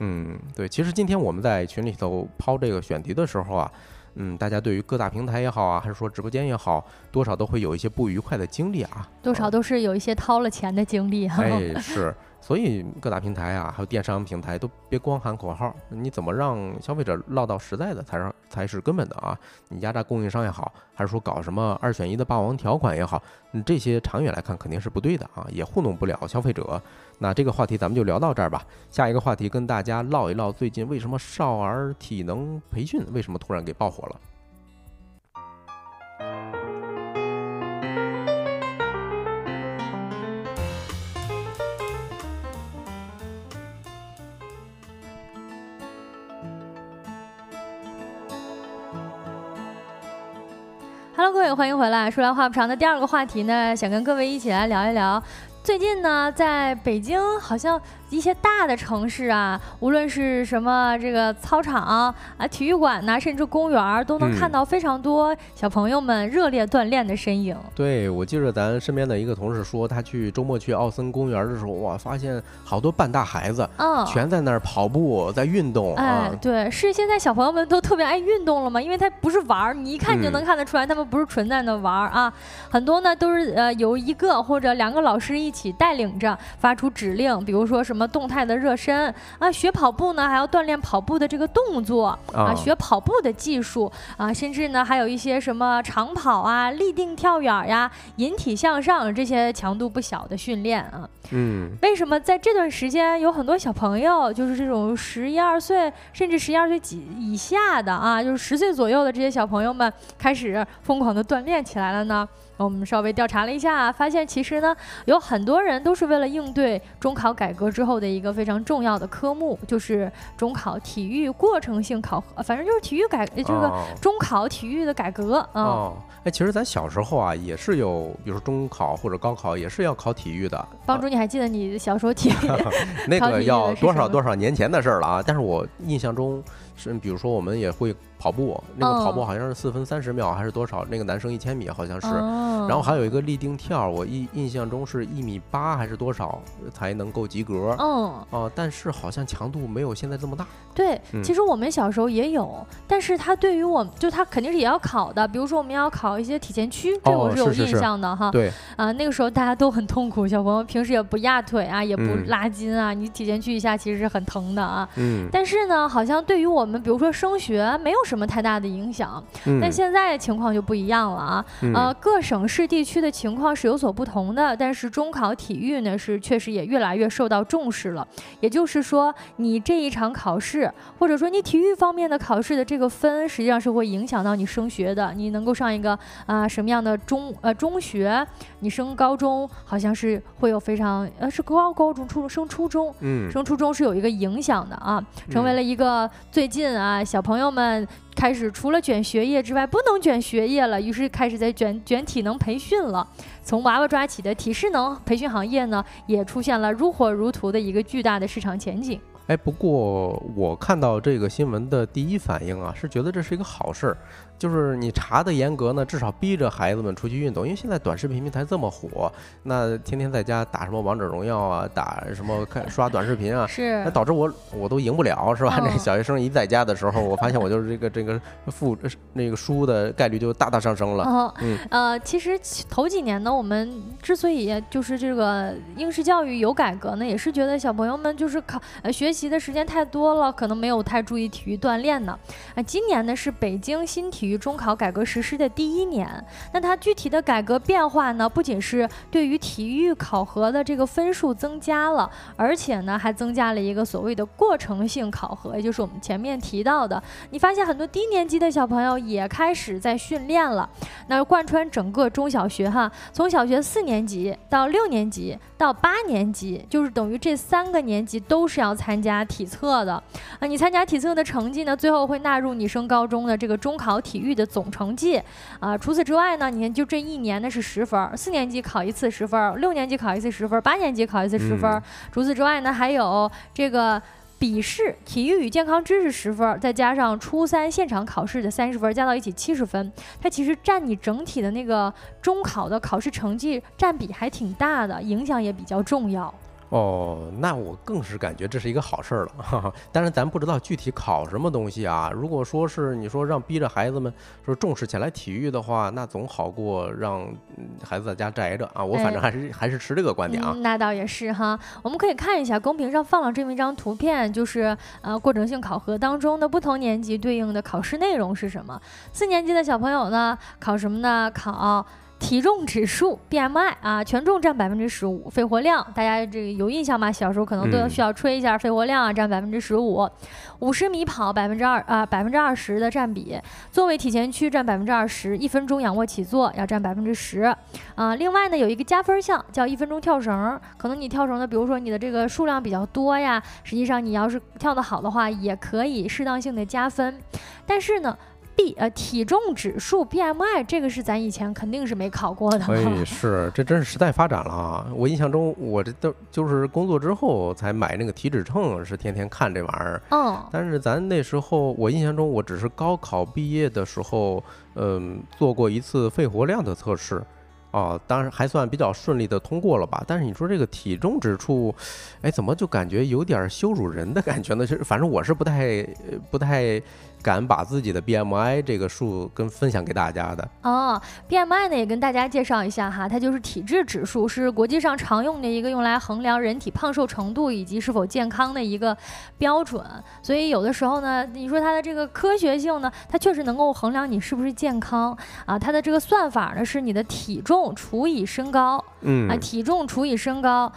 嗯，对。其实今天我们在群里头抛这个选题的时候啊，嗯，大家对于各大平台也好啊，还是说直播间也好，多少都会有一些不愉快的经历啊，多少都是有一些掏了钱的经历哈。哎，是。所以各大平台啊，还有电商平台都别光喊口号，你怎么让消费者落到实在的才是才是根本的啊？你压榨供应商也好，还是说搞什么二选一的霸王条款也好，你这些长远来看肯定是不对的啊，也糊弄不了消费者。那这个话题咱们就聊到这儿吧。下一个话题跟大家唠一唠，最近为什么少儿体能培训为什么突然给爆火了欢迎回来。说来话不长的第二个话题呢，想跟各位一起来聊一聊。最近呢，在北京好像一些大的城市啊，无论是什么这个操场啊、体育馆呐，甚至公园，都能看到非常多小朋友们热烈锻炼的身影。对，我记着咱身边的一个同事说，他去周末去奥森公园的时候，哇，发现好多半大孩子，嗯，全在那儿跑步，在运动。哎，对，是现在小朋友们都特别爱运动了嘛？因为他不是玩儿，你一看就能看得出来，他们不是纯在那玩儿啊。很多呢都是呃由一个或者两个老师一。起带领着发出指令，比如说什么动态的热身啊，学跑步呢还要锻炼跑步的这个动作啊，学跑步的技术啊，甚至呢还有一些什么长跑啊、立定跳远呀、引体向上这些强度不小的训练啊。嗯，为什么在这段时间有很多小朋友，就是这种十一二岁甚至十一二岁几以下的啊，就是十岁左右的这些小朋友们开始疯狂的锻炼起来了呢？我们稍微调查了一下，发现其实呢，有很多人都是为了应对中考改革之后的一个非常重要的科目，就是中考体育过程性考核，反正就是体育改这个中考体育的改革啊。哦，哎，其实咱小时候啊，也是有，比如说中考或者高考也是要考体育的，帮助你还记得你小时候体育 那个要多少多少年前的事儿了啊！但是我印象中是，比如说我们也会跑步，那个跑步嗯好像是四分三十秒还是多少？那个男生一千米好像是。哦然后还有一个立定跳，我印印象中是一米八还是多少才能够及格？嗯，哦，但是好像强度没有现在这么大。对，嗯其实我们小时候也有，但是他对于我们，就他肯定是也要考的，比如说我们要考一些体前屈，这哦我是有印象的哈。对，啊，那个时候大家都很痛苦，小朋友平时也不压腿啊，也不嗯拉筋啊，你体前屈一下其实是很疼的啊。嗯，但是呢，好像对于我们，比如说升学，没有什么太大的影响。嗯但现在情况就不一样了啊。嗯呃，各省市地区的情况是有所不同的，但是中考体育呢是确实也越来越受到重视了。也就是说，你这一场考试，或者说你体育方面的考试的这个分，实际上是会影响到你升学的。你能够上一个啊、什么样的中呃中学，你升高中好像是会有非常呃是高高中初中升初中，嗯升初中是有一个影响的啊，成为嗯了一个最近近啊小朋友们开始除了卷学业之外不能卷学业了，于是开始在卷卷体能培训了。从娃娃抓起的体适能培训行业呢，也出现了如火如荼的一个巨大的市场前景。哎，不过我看到这个新闻的第一反应啊，是觉得这是一个好事儿，就是你查的严格呢，至少逼着孩子们出去运动，因为现在短视频平台这么火，那天天在家打什么王者荣耀啊，打什么看刷短视频啊，是那导致我我都赢不了，是吧？嗯这小学生一在家的时候，我发现我就是这个这个负那个输的概率就大大上升了。哦，嗯呃，其实头几年呢，我们之所以就是这个应试教育有改革呢，也是觉得小朋友们就是考呃学习的时间太多了，可能没有太注意体育锻炼呢。啊、今年呢是北京新体育中考改革实施的第一年，那它具体的改革变化呢，不仅是对于体育考核的这个分数增加了，而且呢还增加了一个所谓的过程性考核，也就是我们前面提到的，你发现很多低年级的小朋友也开始在训练了。那贯穿整个中小学哈，从小学四年级到六年级到八年级，就是等于这三个年级都是要参加体测的啊。你参加体测的成绩呢，最后会纳入你升高中的这个中考体育的总成绩啊。除此之外呢，你看就这一年呢是十分儿，四年级考一次十分儿，六年级考一次十分儿，八年级考一次十分儿。除此之外呢，还有这个。笔试、体育与健康知识十分儿，再加上初三现场考试的三十分儿，加到一起七十分。它其实占你整体的那个中考的考试成绩占比还挺大的，影响也比较重要。哦，那我更是感觉这是一个好事儿了。哈哈。当然，咱不知道具体考什么东西啊。如果说是你说让逼着孩子们说重视起来体育的话，那总好过让嗯孩子在家宅着啊。我反正哎还是、还是持这个观点啊。嗯，那倒也是哈。我们可以看一下公屏上放了这么一张图片，就是呃过程性考核当中的不同年级对应的考试内容是什么。四年级的小朋友呢，考什么呢？考。体重指数 BMI 啊，权重占百分之十五，肺活量大家这个有印象吗？小时候可能都嗯需要吹一下肺活量啊，占百分之十五。五十米跑百分之二啊，百分之二十的占比，座位体前屈占百分之二十，一分钟仰卧起坐要占百分之十。啊，另外呢有一个加分项叫一分钟跳绳儿，可能你跳绳的，比如说你的这个数量比较多呀，实际上你要是跳得好的话，也可以适当性的加分。但是呢。B 呃体重指数 BMI 这个是咱以前肯定是没考过的，哎，是，这真是时代发展了啊！我印象中，我这都就是工作之后才买那个体脂秤，是天天看这玩意儿。嗯，但是咱那时候，我印象中，我只是高考毕业的时候，嗯，做过一次肺活量的测试，哦，当然还算比较顺利的通过了吧。但是你说这个体重指数，哎，怎么就感觉有点羞辱人的感觉呢？是，反正我是不太不太敢把自己的 BMI 这个数跟分享给大家的。哦，BMI 呢也跟大家介绍一下哈，它就是体质指数，是国际上常用的一个用来衡量人体胖瘦程度以及是否健康的一个标准。所以有的时候呢，你说它的这个科学性呢，它确实能够衡量你是不是健康啊。它的这个算法呢是你的体重除以身高嗯啊，体重除以身高。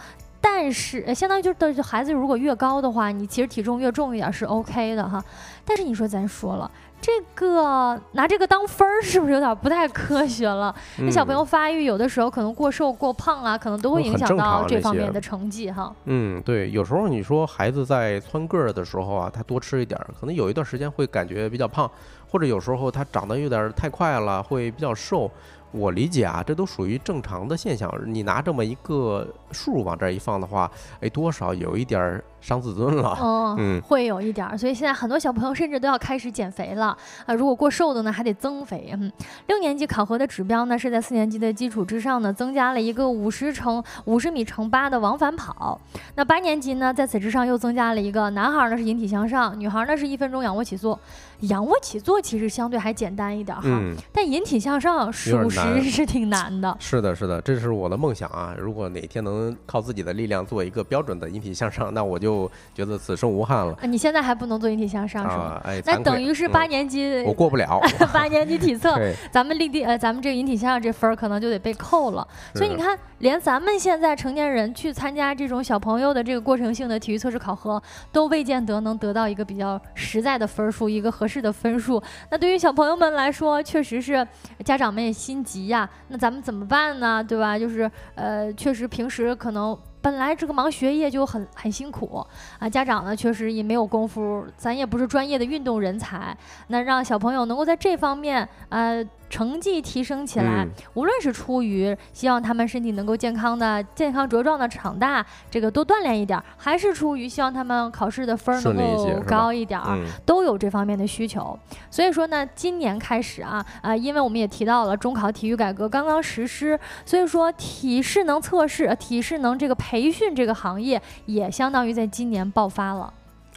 但是，呃相当于就是对孩子如果越高的话，你其实体重越重一点是 OK 的哈。但是你说咱说了，这个拿这个当分儿是不是有点不太科学了？那小朋友发育有的时候可能过瘦过胖啊，可能都会影响到这方面的成绩哈。嗯，对，有时候你说孩子在蹿个儿的时候啊，他多吃一点，可能有一段时间会感觉比较胖，或者有时候他长得有点太快了，会比较瘦。我理解啊，这都属于正常的现象。你拿这么一个数往这一放的话，哎，多少有一点儿。伤自尊了，嗯，会有一点儿，所以现在很多小朋友甚至都要开始减肥了啊！如果过瘦的呢，还得增肥。嗯，六年级考核的指标呢，是在四年级的基础之上呢，增加了一个五十乘五十米乘八的往返跑。那八年级呢，在此之上又增加了一个，男孩呢是引体向上，女孩呢是一分钟仰卧起坐。仰卧起坐其实相对还简单一点哈，但引体向上属实是挺难的。是的，是的，这是我的梦想啊！如果哪天能靠自己的力量做一个标准的引体向上，那我就觉得此生无憾了。你现在还不能做引体向上是吗？哎，那等于是八年级我过不了。八年级体测，咱们立地呃，咱们这个引体向上这分儿可能就得被扣了。所以你看，连咱们现在成年人去参加这种小朋友的这个过程性的体育测试考核，都未见得能得到一个比较实在的分数，一个合适。的分数，那对于小朋友们来说，确实是家长们也心急呀。那咱们怎么办呢？对吧？就是呃，确实平时可能本来这个忙学业就很很辛苦啊，家长呢确实也没有功夫，咱也不是专业的运动人才，那让小朋友能够在这方面呃。成绩提升起来，无论是出于希望他们身体能够健康的、健康茁壮的长大，这个多锻炼一点，还是出于希望他们考试的分儿能够高一点，都有这方面的需求。所以说呢，今年开始啊啊，因为我们也提到了中考体育改革刚刚实施，所以说体适能测试、体适能这个培训这个行业也相当于在今年爆发了。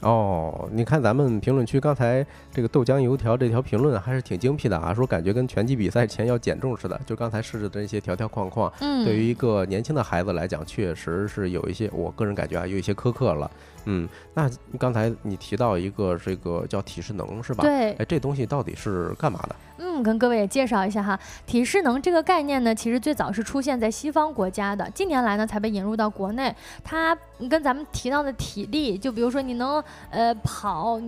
哦，你看咱们评论区刚才这个豆浆油条这条评论还是挺精辟的啊，说感觉跟拳击比赛前要减重似的。就刚才设置的这些条条框框，嗯，对于一个年轻的孩子来讲，确实是有一些，我个人感觉啊，有一些苛刻了。嗯，那刚才你提到一个这个叫体适能是吧？对，哎，这东西到底是干嘛的？嗯，跟各位也介绍一下哈，体适能这个概念呢，其实最早是出现在西方国家的，近年来呢才被引入到国内。它跟咱们提到的体力，就比如说你能呃跑。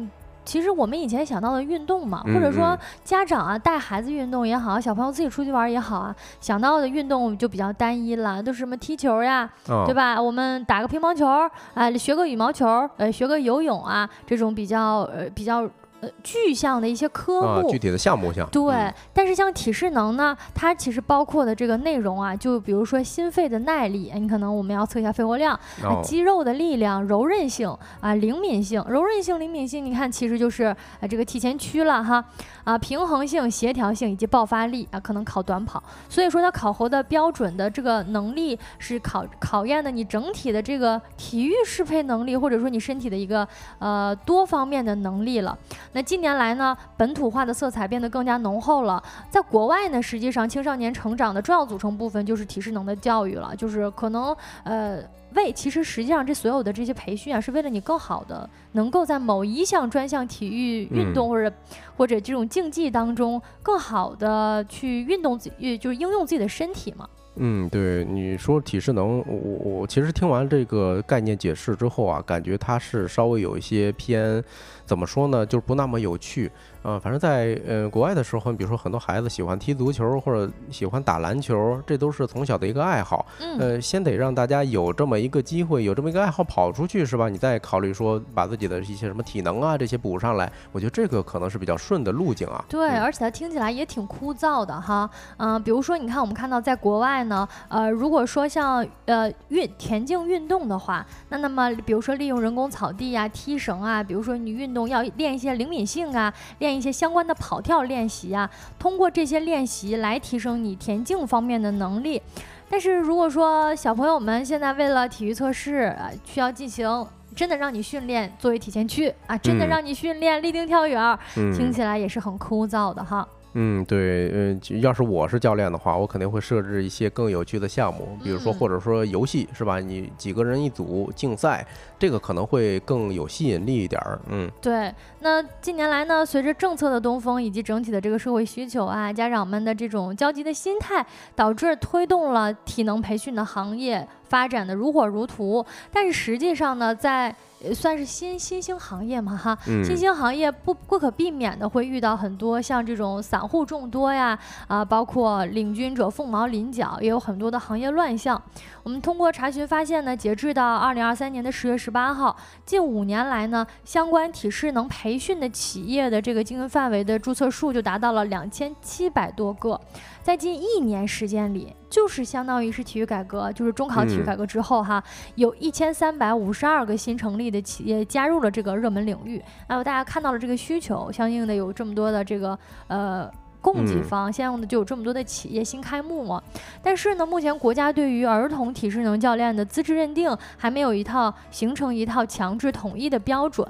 其实我们以前想到的运动嘛，或者说家长啊带孩子运动也好，小朋友自己出去玩也好啊，想到的运动就比较单一了，都是什么踢球呀，对吧？我们打个乒乓球，啊，学个羽毛球，呃，学个游泳啊，这种比较呃比较。呃，具象的一些科目，具体的项目项。对，但是像体适能呢，它其实包括的这个内容啊，就比如说心肺的耐力，你可能我们要测一下肺活量，肌肉的力量、柔韧性啊、灵敏性、柔韧性、灵敏性，你看其实就是啊这个体前屈了哈啊，平衡性、协调性以及爆发力啊，可能考短跑。所以说它考核的标准的这个能力是考考验的你整体的这个体育适配能力，或者说你身体的一个呃多方面的能力了。那近年来呢，本土化的色彩变得更加浓厚了。在国外呢，实际上青少年成长的重要组成部分就是体适能的教育了，就是可能呃为其实实际上这所有的这些培训啊，是为了你更好的能够在某一项专项体育运动或者或者这种竞技当中，更好的去运动自己，就是应用自己的身体嘛。嗯，对，你说体适能，我我其实听完这个概念解释之后啊，感觉它是稍微有一些偏。怎么说呢？就是不那么有趣。嗯，反正在呃国外的时候，你比如说很多孩子喜欢踢足球或者喜欢打篮球，这都是从小的一个爱好。嗯，呃，先得让大家有这么一个机会，有这么一个爱好跑出去，是吧？你再考虑说把自己的一些什么体能啊这些补上来，我觉得这个可能是比较顺的路径啊。对，而且它听起来也挺枯燥的哈。嗯，比如说你看，我们看到在国外呢，呃，如果说像呃运田径运动的话，那那么比如说利用人工草地呀、踢绳啊，比如说你运动要练一些灵敏性啊，练。一些相关的跑跳练习啊，通过这些练习来提升你田径方面的能力。但是如果说小朋友们现在为了体育测试啊，需要进行真的让你训练作为体前屈啊，真的让你训练立定跳远，听起来也是很枯燥的哈。嗯，对，嗯，要是我是教练的话，我肯定会设置一些更有趣的项目，比如说或者说游戏，是吧？你几个人一组竞赛，这个可能会更有吸引力一点儿。嗯，对。那近年来呢，随着政策的东风以及整体的这个社会需求啊，家长们的这种焦急的心态，导致推动了体能培训的行业发展的如火如荼。但是实际上呢，在算是新新兴行业嘛哈，嗯新兴行业不不可避免的会遇到很多像这种散户众多呀，啊，包括领军者凤毛麟角，也有很多的行业乱象。我们通过查询发现呢，截至到二零二三年的十月十八号，近五年来呢，相关体适能培训的企业的这个经营范围的注册数就达到了两千七百多个，在近一年时间里，就是相当于是体育改革，就是中考体育嗯改革之后哈，有一千三百五十二个新成立的企业加入了这个热门领域，还有大家看到了这个需求，相应的有这么多的这个呃。供给嗯方相应的就有这么多的企业新开幕嘛，但是呢，目前国家对于儿童体适能教练的资质认定还没有一套形成一套强制统一的标准。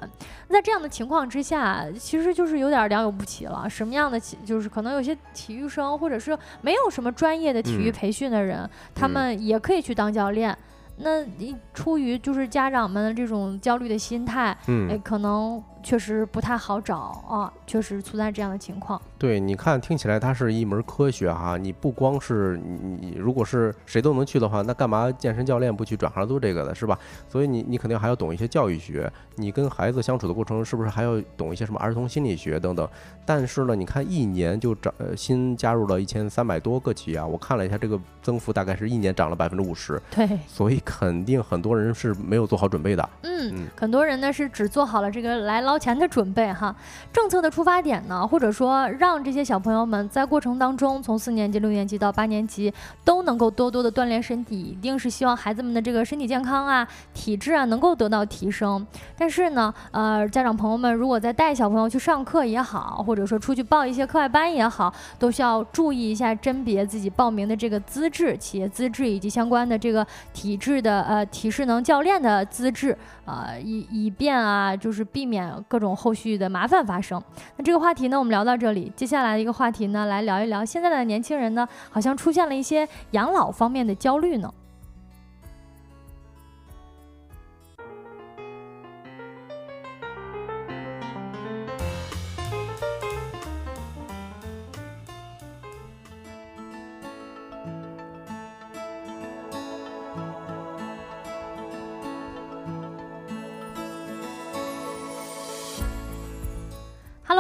在这样的情况之下，其实就是有点良莠不齐了。什么样的就是可能有些体育生或者是没有什么专业的体育嗯培训的人，他嗯们也可以去当教练。那你出于就是家长们的这种焦虑的心态，哎，嗯，可能确实不太好找啊，确实存在这样的情况。对，你看，听起来它是一门科学哈。你不光是你，你如果是谁都能去的话，那干嘛健身教练不去转行做这个的，是吧？所以你你肯定还要懂一些教育学，你跟孩子相处的过程是不是还要懂一些什么儿童心理学等等？但是呢，你看一年就涨，呃，新加入了一千三百多个企业啊，我看了一下，这个增幅大概是一年涨了百分之五十，对，所以肯定很多人是没有做好准备的。嗯嗯，很多人呢是只做好了这个来捞钱的准备哈。政策的出发点呢，或者说让这些小朋友们在过程当中，从四年级、六年级到八年级都能够多多的锻炼身体，一定是希望孩子们的这个身体健康啊、体质啊能够得到提升。但是呢，呃，家长朋友们如果在带小朋友去上课也好，或者说出去报一些课外班也好，都需要注意一下甄别自己报名的这个资质、企业资质以及相关的这个体质的呃体适能教练的资质。呃，以以便啊，就是避免各种后续的麻烦发生。那这个话题呢，我们聊到这里，接下来的一个话题呢，来聊一聊现在的年轻人呢，好像出现了一些养老方面的焦虑呢。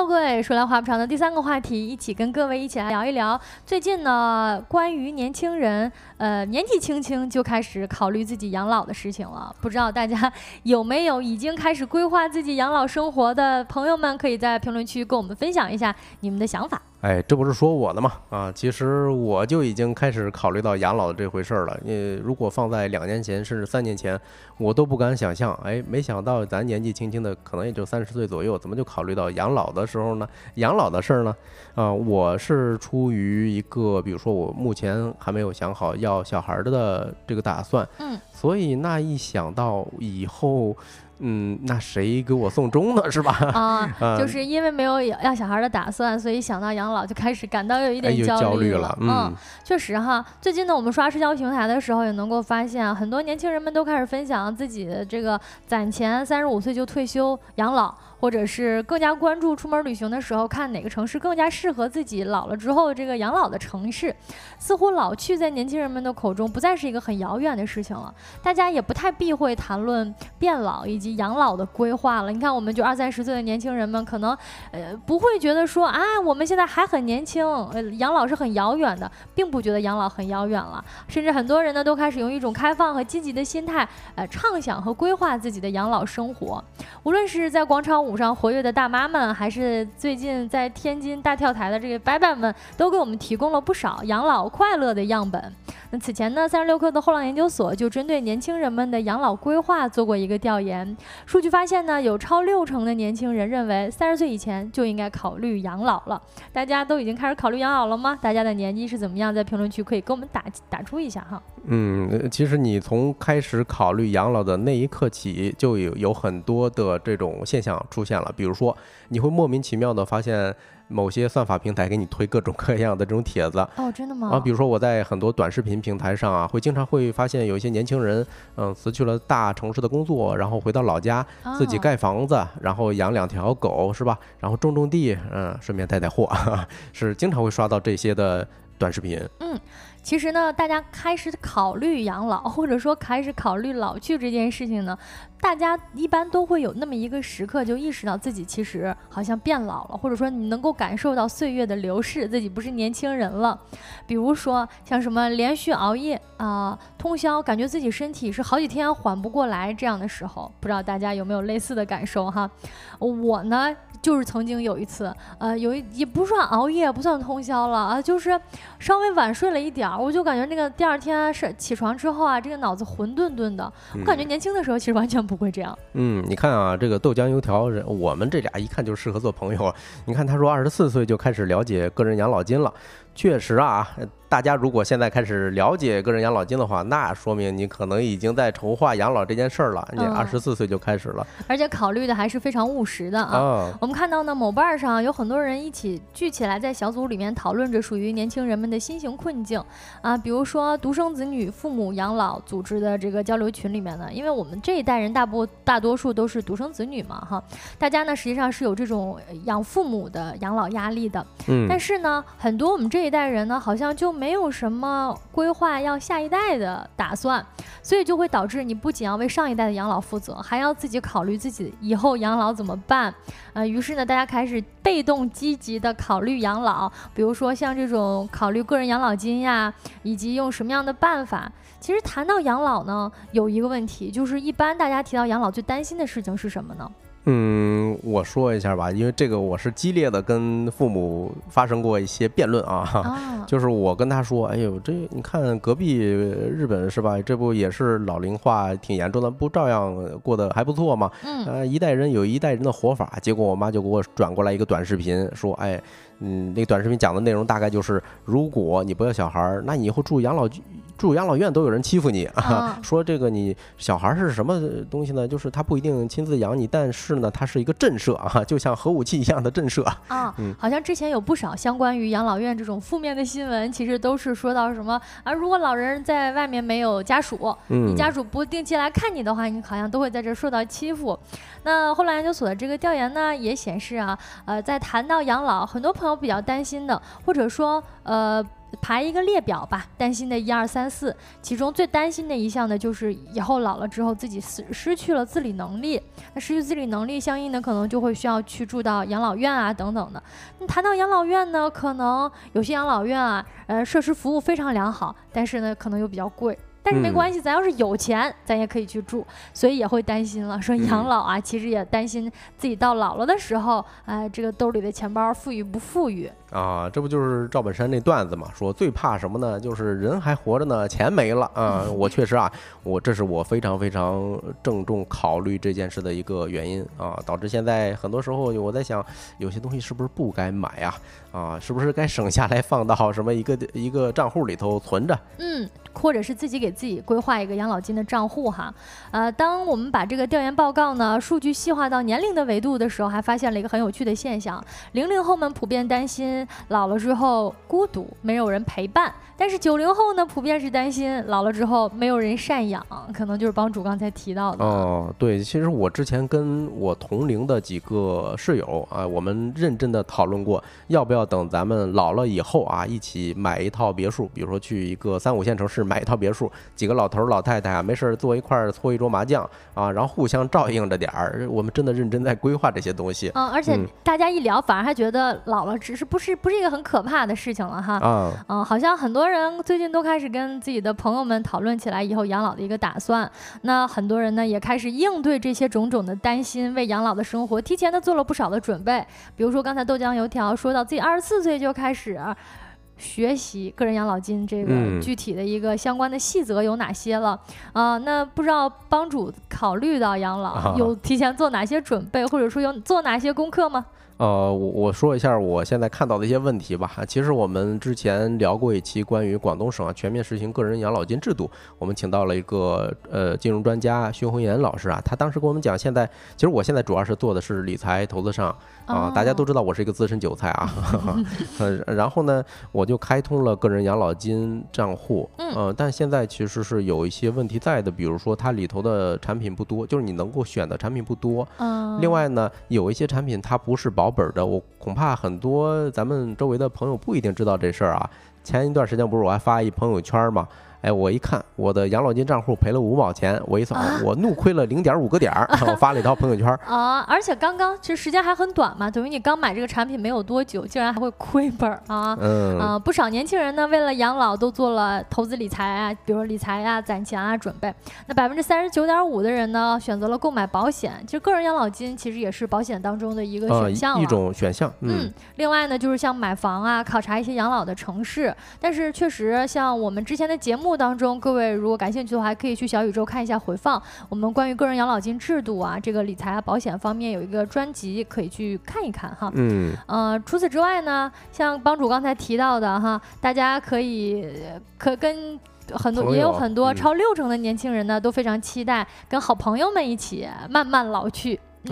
Hello，各位，说来话不长的第三个话题，一起跟各位一起来聊一聊。最近呢关于年轻人，呃，年纪轻轻就开始考虑自己养老的事情了。不知道大家 有没有已经开始规划自己养老生活的朋友们，可以在评论区跟我们分享一下你们的想法。哎，这不是说我的嘛？啊，其实我就已经开始考虑到养老这回事儿了。呃，如果放在两年前，甚至三年前，我都不敢想象。哎，没想到咱年纪轻轻的，可能也就三十岁左右，怎么就考虑到养老的时候呢？养老的事儿呢？啊，我是出于一个，比如说我目前还没有想好要小孩儿的这个打算，嗯，所以那一想到以后，嗯，那谁给我送终呢？是吧？啊，啊就是因为没有要小孩的打算，所以想到养老就开始感到有一点焦焦虑了。嗯，确实哈，最近呢，我们刷社交平台的时候也能够发现，很多年轻人们都开始分享自己的这个攒钱，三十五岁就退休养老，或者是更加关注出门旅行的时候，看哪个城市更加适合自己老了之后这个养老的城市。似乎老去在年轻人们的口中不再是一个很遥远的事情了，大家也不太避讳谈论变老以及养老的规划了。你看，我们就二三十岁的年轻人们，可能呃不会觉得说啊，我们现在还很年轻，呃，养老是很遥远的，并不觉得养老很遥远了。甚至很多人呢，都开始用一种开放和积极的心态，呃，畅想和规划自己的养老生活。无论是在广场舞上活跃的大妈们，还是最近在天津大跳台的这个伯伯们，都给我们提供了不少养老快乐的样本。那此前呢，三十六氪的后浪研究所就针对年轻人们的养老规划做过一个调研，数据发现呢，有超六成的年轻人认为三十岁以前就应该考虑养老了。大家都已经开始考虑养老了吗？大家的年纪是怎么样？在评论区可以给我们打打出一下哈。嗯，其实你从开始考虑养老的那一刻起，就有有很多的这种现象出现了。比如说，你会莫名其妙的发现某些算法平台给你推各种各样的这种帖子哦，真的吗？啊，比如说我在很多短视频平台上啊，会经常会发现有一些年轻人，嗯，辞去了大城市的工作，然后回到老家自己哦盖房子，然后养两条狗，是吧？然后种种地，嗯，顺便带带货，是经常会刷到这些的短视频。其实呢，大家开始考虑养老，或者说开始考虑老去这件事情呢，大家一般都会有那么一个时刻，就意识到自己其实好像变老了，或者说你能够感受到岁月的流逝，自己不是年轻人了。比如说像什么连续熬夜啊、通宵，感觉自己身体是好几天缓不过来这样的时候，不知道大家有没有类似的感受哈？我呢。就是曾经有一次，呃，有一也不算熬夜，不算通宵了啊，就是稍微晚睡了一点儿，我就感觉那个第二天是起床之后啊，这个脑子混沌沌的。我感觉年轻的时候其实完全不会这样。嗯，你看啊，这个豆浆油条人，我们这俩一看就适合做朋友。你看他说二十四岁就开始了解个人养老金了，确实啊。大家如果现在开始了解个人养老金的话，那说明你可能已经在筹划养老这件事儿了。你二十四岁就开始了，而且考虑的还是非常务实的啊。我们看到呢，某瓣上有很多人一起聚起来，在小组里面讨论着属于年轻人们的新型困境啊。比如说独生子女父母养老组织的这个交流群里面呢，因为我们这一代人大部大多数都是独生子女嘛，哈，大家呢实际上是有这种养父母的养老压力的。嗯。但是呢，很多我们这一代人呢，好像就没有什么规划要下一代的打算，所以就会导致你不仅要为上一代的养老负责，还要自己考虑自己以后养老怎么办。呃，于是呢，大家开始被动积极的考虑养老，比如说像这种考虑个人养老金呀，以及用什么样的办法。其实谈到养老呢，有一个问题，就是一般大家提到养老最担心的事情是什么呢？嗯，我说一下吧，因为这个我是激烈的跟父母发生过一些辩论啊，就是我跟他说，哎呦，这你看隔壁日本是吧？这不也是老龄化挺严重的，不照样过得还不错吗？嗯，一代人有一代人的活法。结果我妈就给我转过来一个短视频，说，哎。嗯，那个短视频讲的内容大概就是，如果你不要小孩儿，那你以后住养老住养老院都有人欺负你啊。说这个你小孩是什么东西呢？就是他不一定亲自养你，但是呢，他是一个震慑啊，就像核武器一样的震慑啊。嗯，好像之前有不少相关于养老院这种负面的新闻，其实都是说到什么啊，如果老人在外面没有家属，你家属不定期来看你的话，你好像都会在这受到欺负。那后来研究所的这个调研呢，也显示啊，呃，在谈到养老，很多朋友比较担心的，或者说，呃，排一个列表吧，担心的一二三四，其中最担心的一项呢，就是以后老了之后自己失失去了自理能力。那失去自理能力，相应的可能就会需要去住到养老院啊等等的。那谈到养老院呢，可能有些养老院啊，呃，设施服务非常良好，但是呢，可能又比较贵。但是没关系，咱要是有钱，咱也可以去住，所以也会担心了。说养老啊，其实也担心自己到老了的时候，哎，这个兜里的钱包富裕不富裕。啊，这不就是赵本山那段子嘛？说最怕什么呢？就是人还活着呢，钱没了啊！我确实啊，我这是我非常非常郑重考虑这件事的一个原因啊，导致现在很多时候我在想，有些东西是不是不该买呀？啊，是不是该省下来放到什么一个一个账户里头存着？嗯，或者是自己给自己规划一个养老金的账户哈。呃，当我们把这个调研报告呢数据细化到年龄的维度的时候，还发现了一个很有趣的现象：零零后们普遍担心。老了之后孤独，没有人陪伴。但是九零后呢，普遍是担心老了之后没有人赡养，可能就是帮主刚才提到的。哦，对，其实我之前跟我同龄的几个室友啊，我们认真的讨论过，要不要等咱们老了以后啊，一起买一套别墅，比如说去一个三五线城市买一套别墅，几个老头老太太啊，没事坐一块儿搓一桌麻将啊，然后互相照应着点儿。我们真的认真在规划这些东西。嗯，而且大家一聊，反而还觉得老了只是不是不是一个很可怕的事情了哈。嗯，嗯，好像很多。人最近都开始跟自己的朋友们讨论起来以后养老的一个打算。那很多人呢也开始应对这些种种的担心，为养老的生活提前的做了不少的准备。比如说刚才豆浆油条说到自己二十四岁就开始学习个人养老金这个具体的一个相关的细则有哪些了啊？那不知道帮主考虑到养老有提前做哪些准备，或者说有做哪些功课吗？呃，我我说一下我现在看到的一些问题吧。其实我们之前聊过一期关于广东省啊全面实行个人养老金制度，我们请到了一个呃金融专家徐红岩老师啊，他当时跟我们讲，现在其实我现在主要是做的是理财投资上啊，大家都知道我是一个资深韭菜啊，呃，然后呢，我就开通了个人养老金账户，嗯，但现在其实是有一些问题在的，比如说它里头的产品不多，就是你能够选的产品不多，嗯，另外呢，有一些产品它不是保保本的，我恐怕很多咱们周围的朋友不一定知道这事儿啊。前一段时间不是我还发一朋友圈吗？哎，我一看我的养老金账户赔了五毛钱，我一算，我怒亏了零点五个点儿，我发了一条朋友圈啊！而且刚刚其实时间还很短嘛，等于你刚买这个产品没有多久，竟然还会亏本儿啊！嗯啊，不少年轻人呢，为了养老都做了投资理财啊，比如理财啊、攒钱啊准备。那百分之三十九点五的人呢，选择了购买保险，其实个人养老金其实也是保险当中的一个选项一种选项。嗯，另外呢，就是像买房啊，考察一些养老的城市。但是确实，像我们之前的节目当中，各位。如果感兴趣的话，可以去小宇宙看一下回放。我们关于个人养老金制度啊，这个理财啊、保险方面有一个专辑，可以去看一看哈。嗯。呃，除此之外呢，像帮主刚才提到的哈，大家可以可跟很多也有很多超六成的年轻人呢，都非常期待跟好朋友们一起慢慢老去。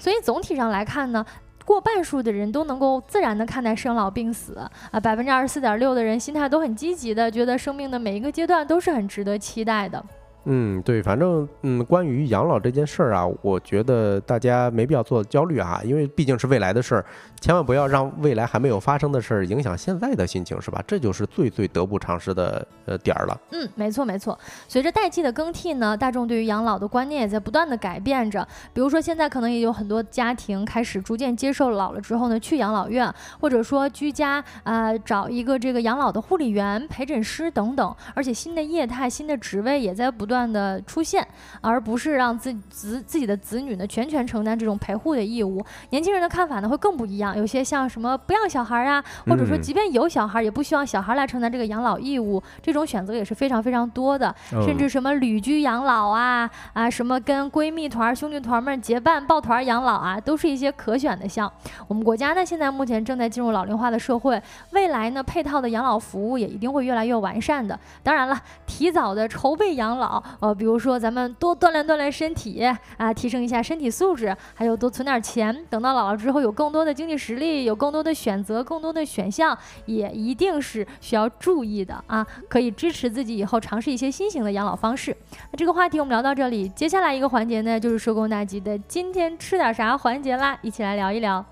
所以总体上来看呢。过半数的人都能够自然的看待生老病死啊，百分之二十四点六的人心态都很积极的，觉得生命的每一个阶段都是很值得期待的。嗯，对，反正嗯，关于养老这件事儿啊，我觉得大家没必要做焦虑啊，因为毕竟是未来的事儿，千万不要让未来还没有发生的事儿影响现在的心情，是吧？这就是最最得不偿失的呃点儿了。嗯，没错没错。随着代际的更替呢，大众对于养老的观念也在不断的改变着。比如说现在可能也有很多家庭开始逐渐接受老了之后呢去养老院，或者说居家啊找一个这个养老的护理员、陪诊师等等，而且新的业态、新的职位也在不断。的出现，而不是让自子自己的子女呢全权承担这种陪护的义务。年轻人的看法呢会更不一样，有些像什么不要小孩啊，或者说即便有小孩，也不希望小孩来承担这个养老义务。这种选择也是非常非常多的，甚至什么旅居养老啊啊，什么跟闺蜜团、兄弟团们结伴抱团养老啊，都是一些可选的项。我们国家呢现在目前正在进入老龄化的社会，未来呢配套的养老服务也一定会越来越完善的。当然了，提早的筹备养老。呃，比如说咱们多锻炼锻炼身体啊，提升一下身体素质，还有多存点钱，等到老了之后有更多的经济实力，有更多的选择，更多的选项，也一定是需要注意的啊，可以支持自己以后尝试一些新型的养老方式。那这个话题我们聊到这里，接下来一个环节呢，就是收工大吉的今天吃点啥环节啦，一起来聊一聊。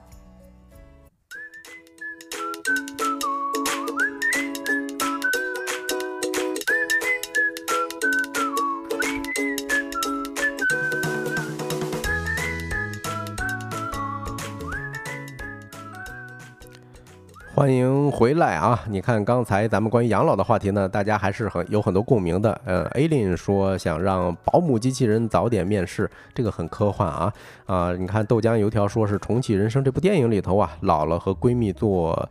欢迎回来啊！你看刚才咱们关于养老的话题呢，大家还是很有很多共鸣的。呃，A 琳说想让保姆机器人早点面试，这个很科幻啊啊！你看豆浆油条说是重启人生这部电影里头啊，老了和闺蜜做。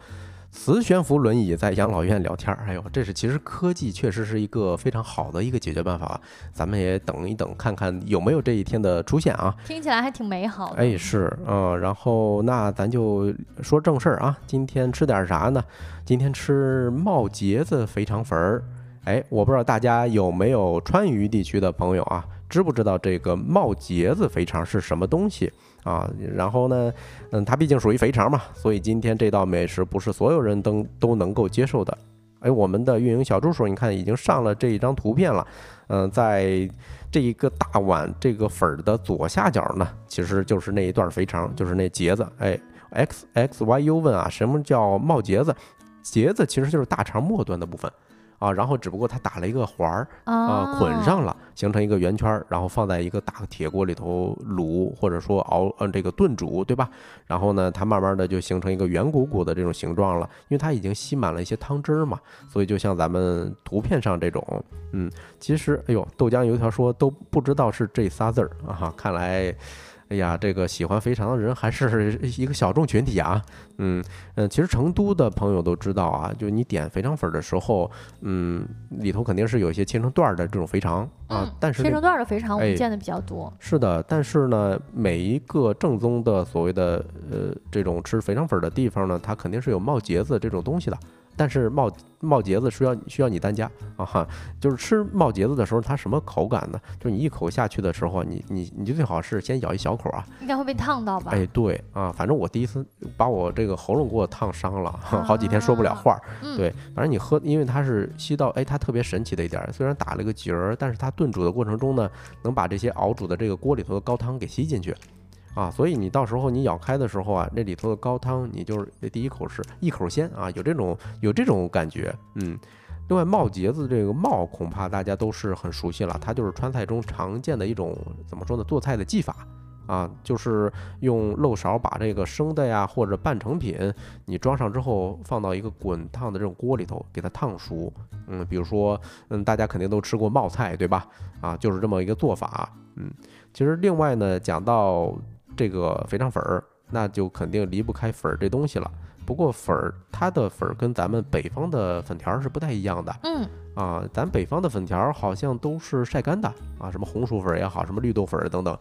磁悬浮轮椅在养老院聊天儿，哎呦，这是其实科技确实是一个非常好的一个解决办法，咱们也等一等，看看有没有这一天的出现啊。听起来还挺美好的。哎，是，嗯，然后那咱就说正事儿啊，今天吃点啥呢？今天吃冒节子肥肠粉儿。哎，我不知道大家有没有川渝地区的朋友啊，知不知道这个冒节子肥肠是什么东西？啊，然后呢，嗯，它毕竟属于肥肠嘛，所以今天这道美食不是所有人都都能够接受的。哎，我们的运营小助手，你看已经上了这一张图片了。嗯，在这一个大碗这个粉儿的左下角呢，其实就是那一段肥肠，就是那节子。哎，X X Y U 问啊，什么叫冒节子？节子其实就是大肠末端的部分。啊，然后只不过它打了一个环儿啊，捆上了，形成一个圆圈儿，然后放在一个大铁锅里头卤，或者说熬，嗯，这个炖煮，对吧？然后呢，它慢慢的就形成一个圆鼓鼓的这种形状了，因为它已经吸满了一些汤汁儿嘛，所以就像咱们图片上这种，嗯，其实，哎呦，豆浆油条说都不知道是这仨字儿啊，看来。哎呀，这个喜欢肥肠的人还是一个小众群体啊。嗯嗯，其实成都的朋友都知道啊，就你点肥肠粉的时候，嗯，里头肯定是有一些切成段儿的这种肥肠啊。但是切成段儿的肥肠我们见的比较多。是的，但是呢，每一个正宗的所谓的呃这种吃肥肠粉的地方呢，它肯定是有冒节子这种东西的。但是冒冒节子需要需要你单加啊哈，就是吃冒节子的时候，它什么口感呢？就是你一口下去的时候，你你你就最好是先咬一小口啊，应该会被烫到吧？哎，对啊，反正我第一次把我这个喉咙给我烫伤了，好几天说不了话。对，反正你喝，因为它是吸到，哎，它特别神奇的一点，虽然打了个结儿，但是它炖煮的过程中呢，能把这些熬煮的这个锅里头的高汤给吸进去。啊，所以你到时候你咬开的时候啊，那里头的高汤，你就是第一口是一口鲜啊，有这种有这种感觉，嗯。另外，冒节子这个冒恐怕大家都是很熟悉了，它就是川菜中常见的一种怎么说呢？做菜的技法啊，就是用漏勺把这个生的呀或者半成品你装上之后，放到一个滚烫的这种锅里头给它烫熟。嗯，比如说，嗯，大家肯定都吃过冒菜，对吧？啊，就是这么一个做法。嗯，其实另外呢，讲到这个肥肠粉儿，那就肯定离不开粉儿这东西了。不过粉儿，它的粉儿跟咱们北方的粉条是不太一样的。嗯，啊，咱北方的粉条好像都是晒干的啊，什么红薯粉也好，什么绿豆粉等等，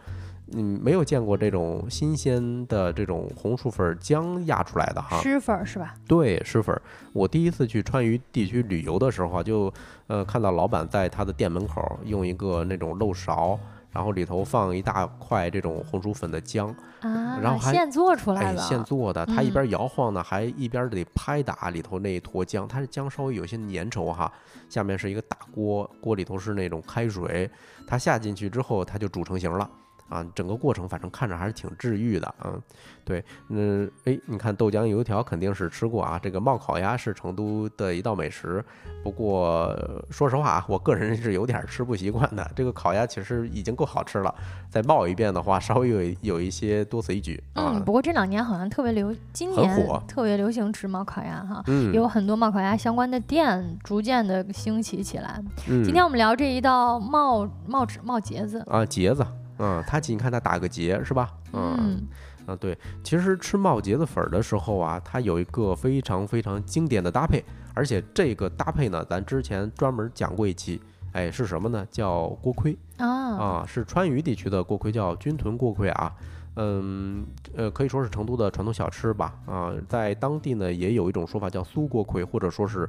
嗯，没有见过这种新鲜的这种红薯粉浆压出来的哈。湿粉是吧？对，湿粉。我第一次去川渝地区旅游的时候啊，就呃看到老板在他的店门口用一个那种漏勺。然后里头放一大块这种红薯粉的浆啊，然后还现做出来的，现做的。它一边摇晃呢，还一边得拍打里头那一坨浆。它是浆稍微有些粘稠哈，下面是一个大锅，锅里头是那种开水，它下进去之后，它就煮成型了。啊，整个过程反正看着还是挺治愈的，嗯，对，嗯，哎，你看豆浆油条肯定是吃过啊，这个冒烤鸭是成都的一道美食，不过说实话啊，我个人是有点吃不习惯的。这个烤鸭其实已经够好吃了，再冒一遍的话，稍微有有一些多此一举嗯，不过这两年好像特别流，今年特别流行吃冒烤鸭哈，有很多冒烤鸭相关的店逐渐的兴起起来。今天我们聊这一道冒冒冒茄子啊，茄子。嗯，它你看它打个结是吧？嗯，啊对，其实吃冒茄子粉的时候啊，它有一个非常非常经典的搭配，而且这个搭配呢，咱之前专门讲过一期，哎，是什么呢？叫锅盔啊啊，是川渝地区的锅盔，叫军屯锅盔啊。嗯，呃，可以说是成都的传统小吃吧。啊，在当地呢，也有一种说法叫酥锅盔，或者说是。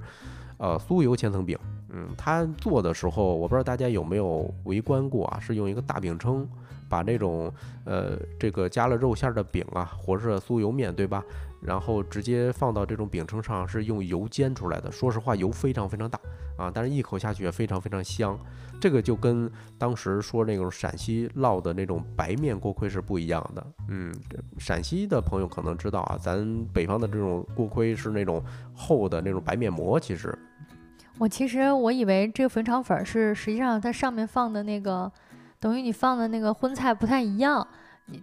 呃，酥油千层饼，嗯，他做的时候，我不知道大家有没有围观过啊？是用一个大饼铛，把那种呃这个加了肉馅的饼啊，或者是酥油面，对吧？然后直接放到这种饼铛上，是用油煎出来的。说实话，油非常非常大啊，但是一口下去也非常非常香。这个就跟当时说那种陕西烙的那种白面锅盔是不一样的。嗯，陕西的朋友可能知道啊，咱北方的这种锅盔是那种厚的那种白面膜，其实。我其实我以为这个粉肠粉是，实际上它上面放的那个，等于你放的那个荤菜不太一样。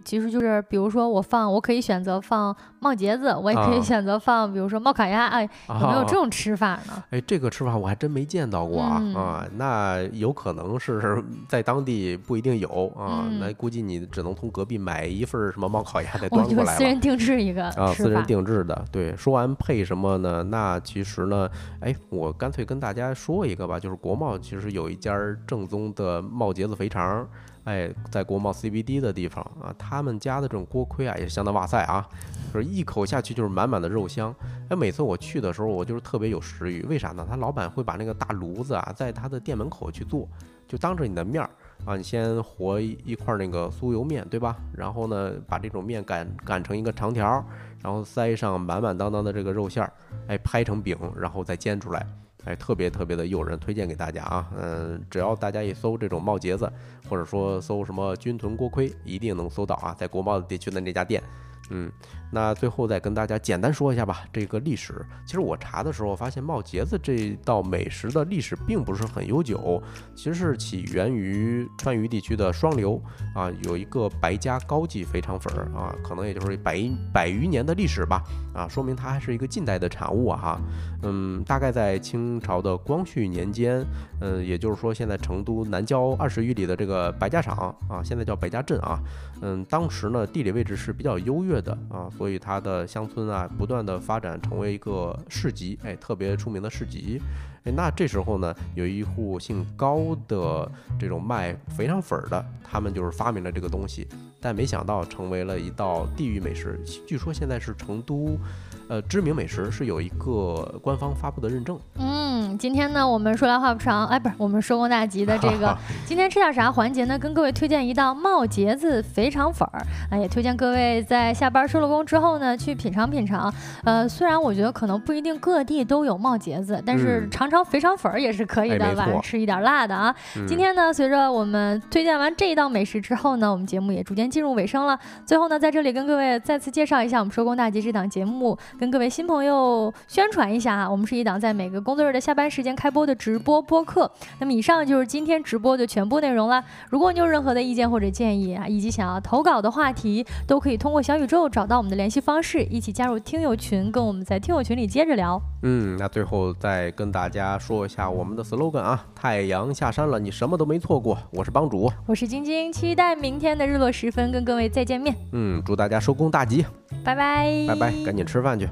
其实就是，比如说我放，我可以选择放冒茄子，我也可以选择放，比如说冒烤鸭，哎，有没有这种吃法呢？哎，这个吃法我还真没见到过啊啊，那有可能是在当地不一定有啊，那估计你只能从隔壁买一份什么冒烤鸭再端过来了。私人定制一个啊，私人定制的。对，说完配什么呢？那其实呢，哎，我干脆跟大家说一个吧，就是国贸其实有一家正宗的冒茄子肥肠。哎，在国贸 CBD 的地方啊，他们家的这种锅盔啊，也是相当哇塞啊，就是一口下去就是满满的肉香。哎，每次我去的时候，我就是特别有食欲。为啥呢？他老板会把那个大炉子啊，在他的店门口去做，就当着你的面儿啊，你先和一块那个酥油面，对吧？然后呢，把这种面擀擀成一个长条，然后塞上满满当当的这个肉馅儿，哎，拍成饼，然后再煎出来。哎，特别特别的诱人，推荐给大家啊！嗯，只要大家一搜这种冒节子，或者说搜什么军屯锅盔，一定能搜到啊，在国贸地区的那家店。嗯，那最后再跟大家简单说一下吧，这个历史。其实我查的时候发现，冒茄子这道美食的历史并不是很悠久，其实是起源于川渝地区的双流啊，有一个白家高级肥肠粉儿啊，可能也就是百百余年的历史吧啊，说明它还是一个近代的产物啊哈。嗯，大概在清朝的光绪年间，嗯，也就是说现在成都南郊二十余里的这个白家场啊，现在叫白家镇啊，嗯，当时呢地理位置是比较优越。的啊，所以它的乡村啊，不断的发展成为一个市集，哎，特别出名的市集。哎，那这时候呢，有一户姓高的这种卖肥肠粉的，他们就是发明了这个东西，但没想到成为了一道地域美食。据说现在是成都，呃，知名美食，是有一个官方发布的认证。嗯。嗯，今天呢，我们说来话不长，哎，不是，我们收工大吉的这个，今天吃点啥环节呢？跟各位推荐一道冒茄子肥肠粉儿，啊，也推荐各位在下班收了工之后呢，去品尝品尝。呃，虽然我觉得可能不一定各地都有冒茄子，但是尝尝肥肠粉儿也是可以的，晚上吃一点辣的啊。今天呢，随着我们推荐完这一道美食之后呢，我们节目也逐渐进入尾声了。最后呢，在这里跟各位再次介绍一下我们收工大吉这档节目，跟各位新朋友宣传一下啊，我们是一档在每个工作日的下班时间开播的直播播客。那么以上就是今天直播的全部内容了。如果你有任何的意见或者建议啊，以及想要投稿的话题，都可以通过小宇宙找到我们的联系方式，一起加入听友群，跟我们在听友群里接着聊。嗯，那最后再跟大家说一下我们的 slogan 啊，太阳下山了，你什么都没错过。我是帮主，我是晶晶，期待明天的日落时分跟各位再见面。嗯，祝大家收工大吉，拜拜，拜拜，赶紧吃饭去。